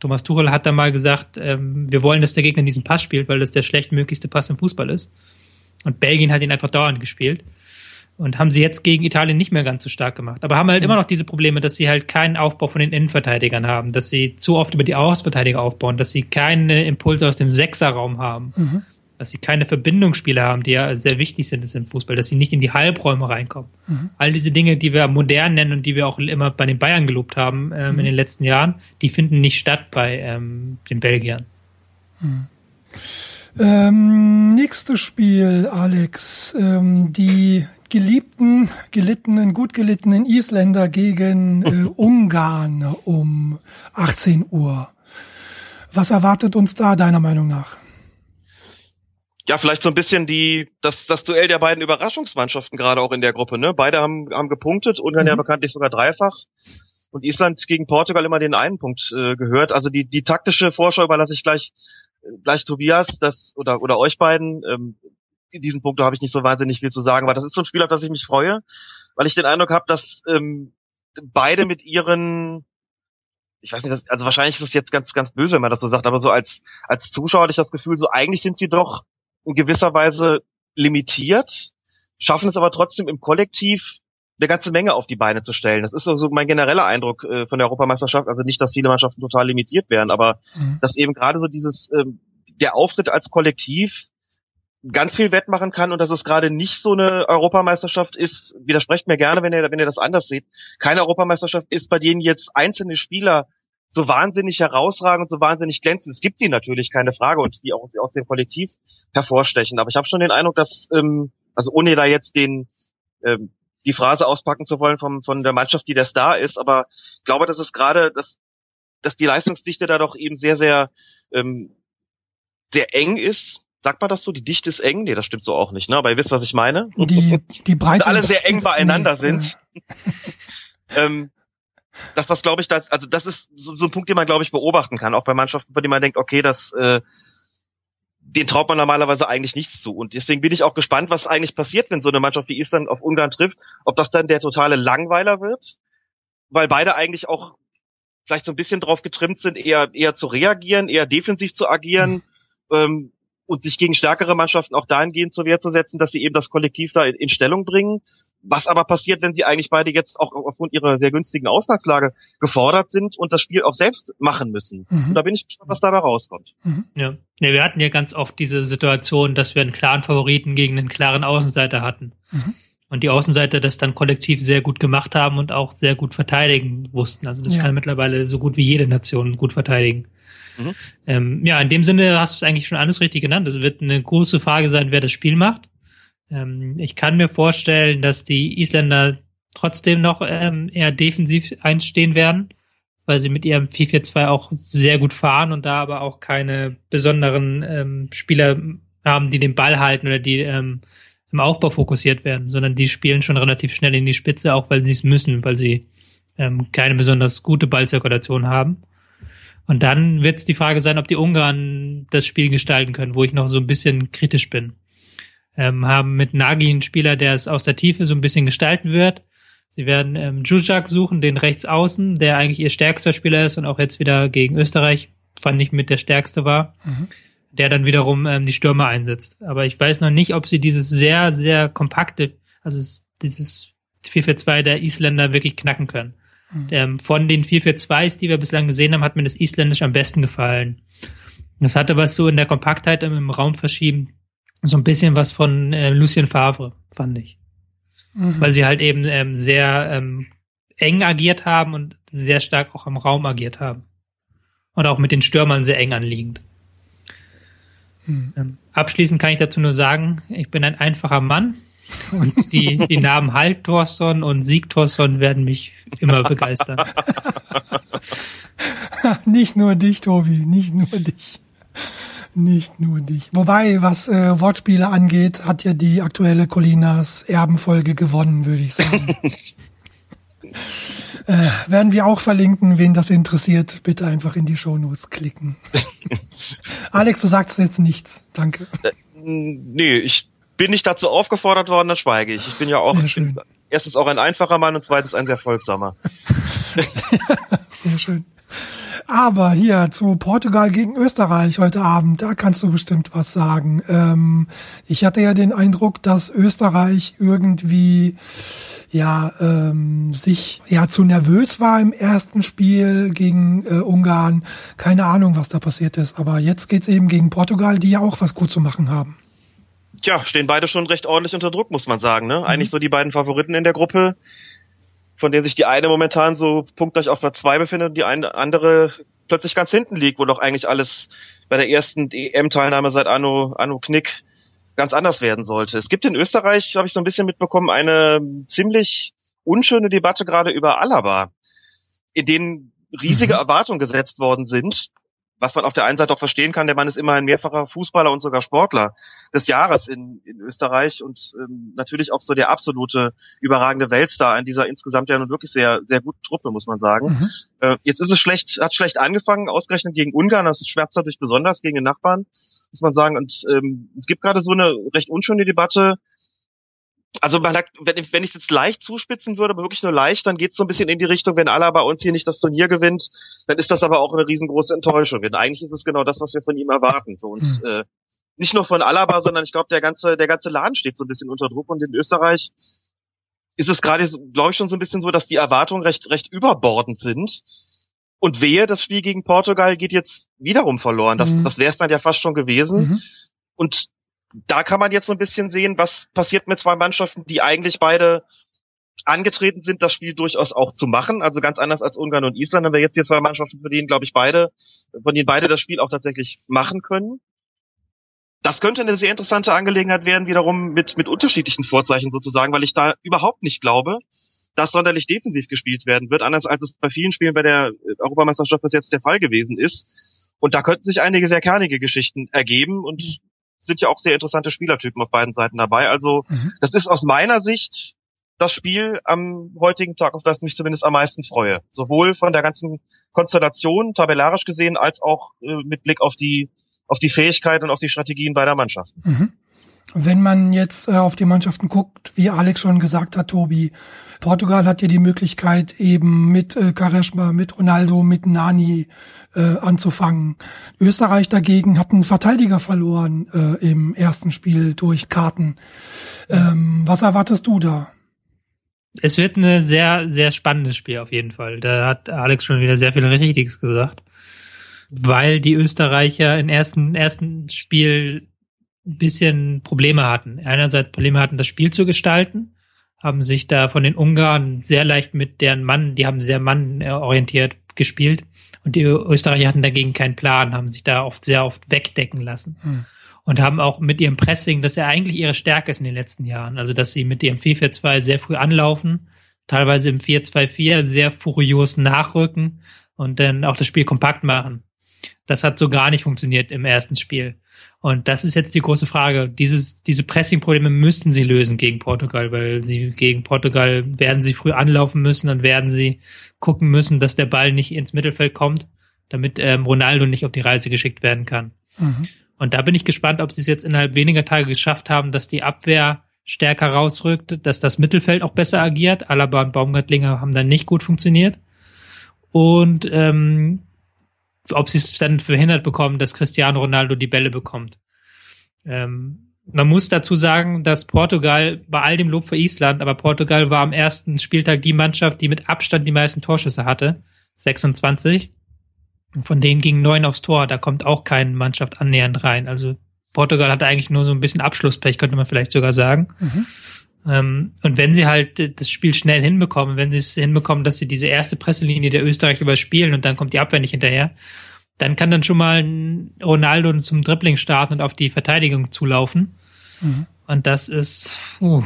Thomas Tuchel hat da mal gesagt, ähm, wir wollen, dass der Gegner diesen Pass spielt, weil das der schlechtmöglichste Pass im Fußball ist. Und Belgien hat ihn einfach dauernd gespielt. Und haben sie jetzt gegen Italien nicht mehr ganz so stark gemacht. Aber haben halt mhm. immer noch diese Probleme, dass sie halt keinen Aufbau von den Innenverteidigern haben, dass sie zu oft über die Außenverteidiger aufbauen, dass sie keine Impulse aus dem Sechserraum haben. Mhm dass sie keine Verbindungsspiele haben, die ja sehr wichtig sind im Fußball, dass sie nicht in die Halbräume reinkommen. Mhm. All diese Dinge, die wir modern nennen und die wir auch immer bei den Bayern gelobt haben ähm, mhm. in den letzten Jahren, die finden nicht statt bei ähm, den Belgiern. Mhm. Ähm, nächstes Spiel, Alex. Ähm, die geliebten, gelittenen, gut gelittenen Isländer gegen äh, Ungarn um 18 Uhr. Was erwartet uns da deiner Meinung nach? Ja, vielleicht so ein bisschen die, das, das Duell der beiden Überraschungsmannschaften gerade auch in der Gruppe, ne? Beide haben, haben gepunktet und dann mhm. ja bekanntlich sogar dreifach. Und Island gegen Portugal immer den einen Punkt äh, gehört. Also die, die taktische Vorschau überlasse ich gleich, gleich Tobias, das, oder, oder euch beiden. Ähm, in diesem Punkt habe ich nicht so wahnsinnig viel zu sagen, weil das ist so ein Spiel, auf das ich mich freue, weil ich den Eindruck habe, dass ähm, beide mit ihren ich weiß nicht, das, also wahrscheinlich ist es jetzt ganz, ganz böse, wenn man das so sagt, aber so als, als Zuschauer hatte ich das Gefühl, so eigentlich sind sie doch in gewisser Weise limitiert, schaffen es aber trotzdem im Kollektiv eine ganze Menge auf die Beine zu stellen. Das ist so also mein genereller Eindruck äh, von der Europameisterschaft. Also nicht, dass viele Mannschaften total limitiert werden, aber mhm. dass eben gerade so dieses, ähm, der Auftritt als Kollektiv ganz viel wettmachen kann und dass es gerade nicht so eine Europameisterschaft ist, widersprecht mir gerne, wenn ihr, wenn ihr das anders seht. Keine Europameisterschaft ist, bei denen jetzt einzelne Spieler so wahnsinnig herausragen und so wahnsinnig glänzen. Es gibt sie natürlich, keine Frage, und die auch aus dem Kollektiv hervorstechen. Aber ich habe schon den Eindruck, dass, ähm, also ohne da jetzt den ähm, die Phrase auspacken zu wollen vom, von der Mannschaft, die der Star ist, aber ich glaube, dass es gerade, dass, dass die Leistungsdichte da doch eben sehr, sehr, ähm, sehr eng ist. Sagt man das so? Die Dichte ist eng? Nee, das stimmt so auch nicht, ne? Aber ihr wisst, was ich meine. Die, die Breite. Dass alle sehr eng beieinander nee, sind. Ähm, dass das, glaube ich, das, also das ist so, so ein Punkt, den man, glaube ich, beobachten kann, auch bei Mannschaften, bei denen man denkt, okay, das, äh, den traut man normalerweise eigentlich nichts zu. Und deswegen bin ich auch gespannt, was eigentlich passiert, wenn so eine Mannschaft wie Island auf Ungarn trifft, ob das dann der totale Langweiler wird, weil beide eigentlich auch vielleicht so ein bisschen drauf getrimmt sind, eher, eher zu reagieren, eher defensiv zu agieren, mhm. ähm, und sich gegen stärkere Mannschaften auch dahingehend zur Wehr zu setzen, dass sie eben das Kollektiv da in, in Stellung bringen was aber passiert, wenn sie eigentlich beide jetzt auch aufgrund ihrer sehr günstigen Ausgangslage gefordert sind und das Spiel auch selbst machen müssen? Mhm. Und da bin ich gespannt, was dabei rauskommt. Mhm. Ja. ja, wir hatten ja ganz oft diese Situation, dass wir einen klaren Favoriten gegen einen klaren Außenseiter hatten. Mhm. Und die Außenseiter das dann kollektiv sehr gut gemacht haben und auch sehr gut verteidigen wussten. Also das ja. kann mittlerweile so gut wie jede Nation gut verteidigen. Mhm. Ähm, ja, in dem Sinne hast du es eigentlich schon alles richtig genannt. Es wird eine große Frage sein, wer das Spiel macht. Ähm, ich kann mir vorstellen, dass die Isländer trotzdem noch ähm, eher defensiv einstehen werden, weil sie mit ihrem 4-4-2 auch sehr gut fahren und da aber auch keine besonderen ähm, Spieler haben, die den Ball halten oder die ähm, im Aufbau fokussiert werden, sondern die spielen schon relativ schnell in die Spitze, auch weil sie es müssen, weil sie ähm, keine besonders gute Ballzirkulation haben. Und dann wird es die Frage sein, ob die Ungarn das Spiel gestalten können, wo ich noch so ein bisschen kritisch bin ähm, haben mit Nagi einen Spieler, der es aus der Tiefe so ein bisschen gestalten wird. Sie werden ähm, Jujak suchen, den Rechtsaußen, der eigentlich ihr stärkster Spieler ist und auch jetzt wieder gegen Österreich, fand ich mit der stärkste war, mhm. der dann wiederum ähm, die Stürmer einsetzt. Aber ich weiß noch nicht, ob sie dieses sehr, sehr kompakte, also dieses 4-4-2 der Isländer wirklich knacken können. Mhm. Ähm, von den 4-4-2s, die wir bislang gesehen haben, hat mir das Isländisch am besten gefallen. Das hatte was so in der Kompaktheit im Raum verschieben, so ein bisschen was von äh, Lucien Favre, fand ich. Mhm. Weil sie halt eben ähm, sehr ähm, eng agiert haben und sehr stark auch im Raum agiert haben. Und auch mit den Stürmern sehr eng anliegend. Mhm. Ähm, abschließend kann ich dazu nur sagen, ich bin ein einfacher Mann und die, die Namen Haltorsson und Siegtorsson werden mich immer begeistern. nicht nur dich, Tobi, nicht nur dich. Nicht nur dich. Wobei, was äh, Wortspiele angeht, hat ja die aktuelle Colinas Erbenfolge gewonnen, würde ich sagen. äh, werden wir auch verlinken, wen das interessiert, bitte einfach in die Shownotes klicken. Alex, du sagst jetzt nichts. Danke. Äh, nee, ich bin nicht dazu aufgefordert worden, dann schweige ich. Ich bin ja auch bin erstens auch ein einfacher Mann und zweitens ein sehr folgsamer. sehr, sehr schön. Aber hier zu Portugal gegen Österreich heute Abend, da kannst du bestimmt was sagen. Ähm, ich hatte ja den Eindruck, dass Österreich irgendwie ja ähm, sich ja zu nervös war im ersten Spiel gegen äh, Ungarn. Keine Ahnung, was da passiert ist. Aber jetzt geht's eben gegen Portugal, die ja auch was gut zu machen haben. Tja, stehen beide schon recht ordentlich unter Druck, muss man sagen. Ne? Mhm. Eigentlich so die beiden Favoriten in der Gruppe, von denen sich die eine momentan so punktgleich auf Platz zwei befindet und die eine andere plötzlich ganz hinten liegt, wo doch eigentlich alles bei der ersten EM-Teilnahme seit Anno, Anno Knick ganz anders werden sollte. Es gibt in Österreich, habe ich so ein bisschen mitbekommen, eine ziemlich unschöne Debatte gerade über Alaba, in denen riesige mhm. Erwartungen gesetzt worden sind, was man auf der einen Seite auch verstehen kann, der Mann ist immer ein mehrfacher Fußballer und sogar Sportler des Jahres in, in Österreich und ähm, natürlich auch so der absolute überragende Weltstar in dieser insgesamt ja nun wirklich sehr, sehr guten Truppe, muss man sagen. Mhm. Äh, jetzt ist es schlecht, hat schlecht angefangen, ausgerechnet gegen Ungarn, das schmerzt natürlich besonders gegen den Nachbarn, muss man sagen. Und ähm, es gibt gerade so eine recht unschöne Debatte, also man hat, wenn, wenn ich es jetzt leicht zuspitzen würde, aber wirklich nur leicht, dann geht es so ein bisschen in die Richtung, wenn Alaba uns hier nicht das Turnier gewinnt, dann ist das aber auch eine riesengroße Enttäuschung. Denn eigentlich ist es genau das, was wir von ihm erwarten. So und mhm. äh, nicht nur von Alaba, sondern ich glaube, der ganze, der ganze Laden steht so ein bisschen unter Druck und in Österreich ist es gerade, glaube ich, schon so ein bisschen so, dass die Erwartungen recht, recht überbordend sind. Und wehe, das Spiel gegen Portugal geht jetzt wiederum verloren. Das, mhm. das wäre es dann ja fast schon gewesen. Mhm. Und da kann man jetzt so ein bisschen sehen, was passiert mit zwei Mannschaften, die eigentlich beide angetreten sind, das Spiel durchaus auch zu machen. Also ganz anders als Ungarn und Island haben wir jetzt hier zwei Mannschaften, von denen, glaube ich, beide, von denen beide das Spiel auch tatsächlich machen können. Das könnte eine sehr interessante Angelegenheit werden, wiederum mit, mit unterschiedlichen Vorzeichen sozusagen, weil ich da überhaupt nicht glaube, dass sonderlich defensiv gespielt werden wird, anders als es bei vielen Spielen bei der Europameisterschaft bis jetzt der Fall gewesen ist. Und da könnten sich einige sehr kernige Geschichten ergeben und sind ja auch sehr interessante Spielertypen auf beiden Seiten dabei. Also mhm. das ist aus meiner Sicht das Spiel am heutigen Tag, auf das ich mich zumindest am meisten freue. Sowohl von der ganzen Konstellation, tabellarisch gesehen, als auch äh, mit Blick auf die, auf die Fähigkeit und auf die Strategien beider Mannschaften. Mhm. Wenn man jetzt äh, auf die Mannschaften guckt, wie Alex schon gesagt hat, Tobi, Portugal hat ja die Möglichkeit eben mit äh, Kareschma, mit Ronaldo, mit Nani äh, anzufangen. Österreich dagegen hat einen Verteidiger verloren äh, im ersten Spiel durch Karten. Ähm, was erwartest du da? Es wird ein sehr, sehr spannendes Spiel auf jeden Fall. Da hat Alex schon wieder sehr viel Richtiges gesagt. Weil die Österreicher im ersten, ersten Spiel ein bisschen Probleme hatten. Einerseits Probleme hatten, das Spiel zu gestalten, haben sich da von den Ungarn sehr leicht mit deren Mann, die haben sehr mannorientiert gespielt und die Österreicher hatten dagegen keinen Plan, haben sich da oft sehr oft wegdecken lassen. Hm. Und haben auch mit ihrem Pressing, das ja eigentlich ihre Stärke ist in den letzten Jahren, also dass sie mit ihrem 4-4-2 sehr früh anlaufen, teilweise im 4-2-4 sehr furios nachrücken und dann auch das Spiel kompakt machen. Das hat so gar nicht funktioniert im ersten Spiel. Und das ist jetzt die große Frage. Dieses, diese Pressing-Probleme müssten sie lösen gegen Portugal, weil sie gegen Portugal werden sie früh anlaufen müssen und werden sie gucken müssen, dass der Ball nicht ins Mittelfeld kommt, damit ähm, Ronaldo nicht auf die Reise geschickt werden kann. Mhm. Und da bin ich gespannt, ob sie es jetzt innerhalb weniger Tage geschafft haben, dass die Abwehr stärker rausrückt, dass das Mittelfeld auch besser agiert. Alaba und Baumgartlinger haben dann nicht gut funktioniert. Und ähm, ob sie es dann verhindert bekommen, dass Cristiano Ronaldo die Bälle bekommt. Ähm, man muss dazu sagen, dass Portugal bei all dem Lob für Island, aber Portugal war am ersten Spieltag die Mannschaft, die mit Abstand die meisten Torschüsse hatte. 26. Und von denen gingen neun aufs Tor. Da kommt auch keine Mannschaft annähernd rein. Also Portugal hatte eigentlich nur so ein bisschen Abschlusspech, könnte man vielleicht sogar sagen. Mhm. Ähm, und wenn sie halt das Spiel schnell hinbekommen, wenn sie es hinbekommen, dass sie diese erste Presselinie der Österreicher überspielen und dann kommt die Abwehr nicht hinterher, dann kann dann schon mal Ronaldo zum Dribbling starten und auf die Verteidigung zulaufen. Mhm. Und das ist, uh,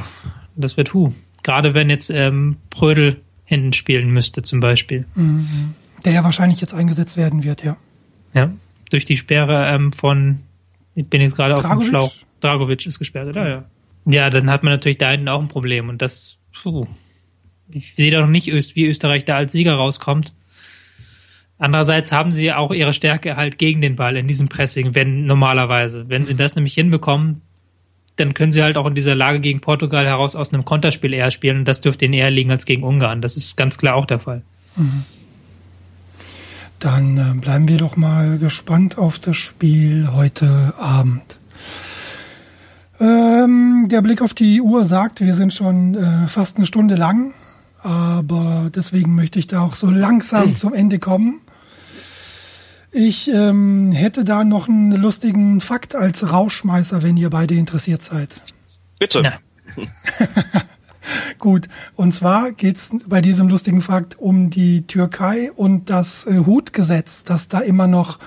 das wird hu. Gerade wenn jetzt ähm, Prödel hinten spielen müsste zum Beispiel. Mhm. Der ja wahrscheinlich jetzt eingesetzt werden wird, ja. Ja, durch die Sperre ähm, von, ich bin jetzt gerade auf dem Schlauch. Dragovic ist gesperrt, oder? Ja. Ja, dann hat man natürlich da hinten auch ein Problem. Und das, puh, ich sehe doch nicht, wie Österreich da als Sieger rauskommt. Andererseits haben sie auch ihre Stärke halt gegen den Ball in diesem Pressing, wenn normalerweise. Wenn sie das nämlich hinbekommen, dann können sie halt auch in dieser Lage gegen Portugal heraus aus einem Konterspiel eher spielen und das dürfte ihnen eher liegen als gegen Ungarn. Das ist ganz klar auch der Fall. Mhm. Dann äh, bleiben wir doch mal gespannt auf das Spiel heute Abend. Ähm, der Blick auf die Uhr sagt, wir sind schon äh, fast eine Stunde lang, aber deswegen möchte ich da auch so langsam mhm. zum Ende kommen. Ich ähm, hätte da noch einen lustigen Fakt als Rauschmeißer, wenn ihr beide interessiert seid. Bitte. Ja. Gut, und zwar geht's bei diesem lustigen Fakt um die Türkei und das äh, Hutgesetz, das da immer noch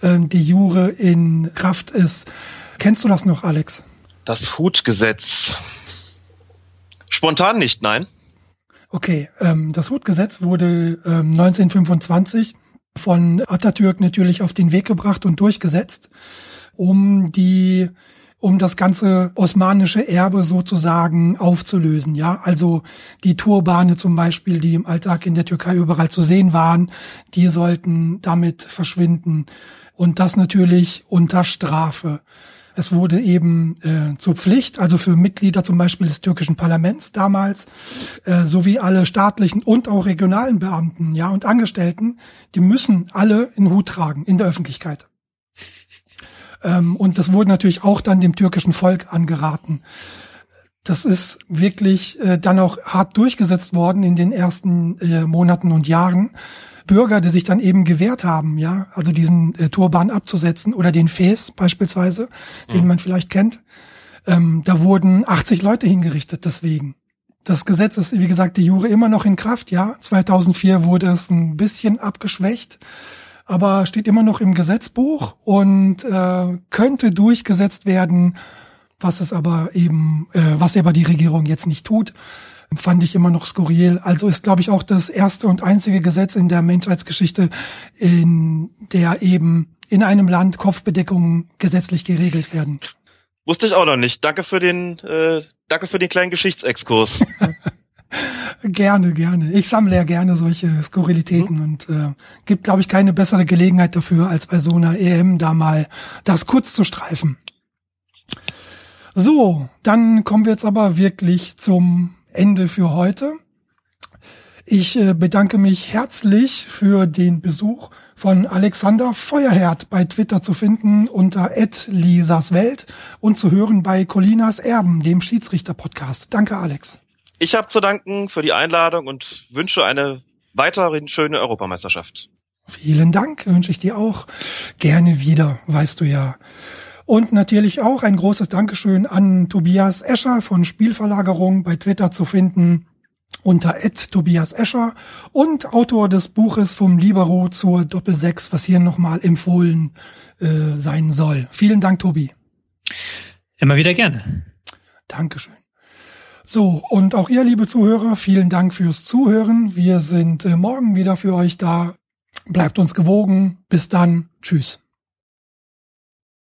äh, die Jure in Kraft ist. Kennst du das noch, Alex? Das Hutgesetz. Spontan nicht, nein. Okay, ähm, das Hutgesetz wurde ähm, 1925 von Atatürk natürlich auf den Weg gebracht und durchgesetzt, um die um das ganze osmanische Erbe sozusagen aufzulösen. Ja, also die Turbane zum Beispiel, die im Alltag in der Türkei überall zu sehen waren, die sollten damit verschwinden. Und das natürlich unter Strafe. Es wurde eben äh, zur Pflicht, also für Mitglieder zum Beispiel des türkischen Parlaments damals, äh, sowie alle staatlichen und auch regionalen Beamten, ja, und Angestellten, die müssen alle einen Hut tragen in der Öffentlichkeit. Ähm, und das wurde natürlich auch dann dem türkischen Volk angeraten. Das ist wirklich äh, dann auch hart durchgesetzt worden in den ersten äh, Monaten und Jahren. Bürger, die sich dann eben gewehrt haben, ja, also diesen äh, Turban abzusetzen oder den Fes beispielsweise, den mhm. man vielleicht kennt. Ähm, da wurden 80 Leute hingerichtet deswegen. Das Gesetz ist, wie gesagt, die Jure immer noch in Kraft, ja. 2004 wurde es ein bisschen abgeschwächt aber steht immer noch im Gesetzbuch und äh, könnte durchgesetzt werden, was es aber eben, äh, was aber die Regierung jetzt nicht tut, fand ich immer noch skurril. Also ist, glaube ich, auch das erste und einzige Gesetz in der Menschheitsgeschichte, in der eben in einem Land Kopfbedeckungen gesetzlich geregelt werden. Wusste ich auch noch nicht. Danke für den, äh, danke für den kleinen Geschichtsexkurs. Gerne, gerne. Ich sammle ja gerne solche Skurrilitäten mhm. und äh, gibt, glaube ich, keine bessere Gelegenheit dafür, als bei so einer EM da mal das kurz zu streifen. So, dann kommen wir jetzt aber wirklich zum Ende für heute. Ich äh, bedanke mich herzlich für den Besuch von Alexander Feuerherd bei Twitter zu finden unter @lisaswelt und zu hören bei Colinas Erben, dem Schiedsrichter-Podcast. Danke, Alex. Ich habe zu danken für die Einladung und wünsche eine weiterhin schöne Europameisterschaft. Vielen Dank, wünsche ich dir auch. Gerne wieder, weißt du ja. Und natürlich auch ein großes Dankeschön an Tobias Escher von Spielverlagerung bei Twitter zu finden unter Tobias Escher und Autor des Buches vom Libero zur Doppelsechs, was hier nochmal empfohlen äh, sein soll. Vielen Dank, Tobi. Immer wieder gerne. Dankeschön. So, und auch ihr, liebe Zuhörer, vielen Dank fürs Zuhören. Wir sind äh, morgen wieder für euch da. Bleibt uns gewogen. Bis dann. Tschüss.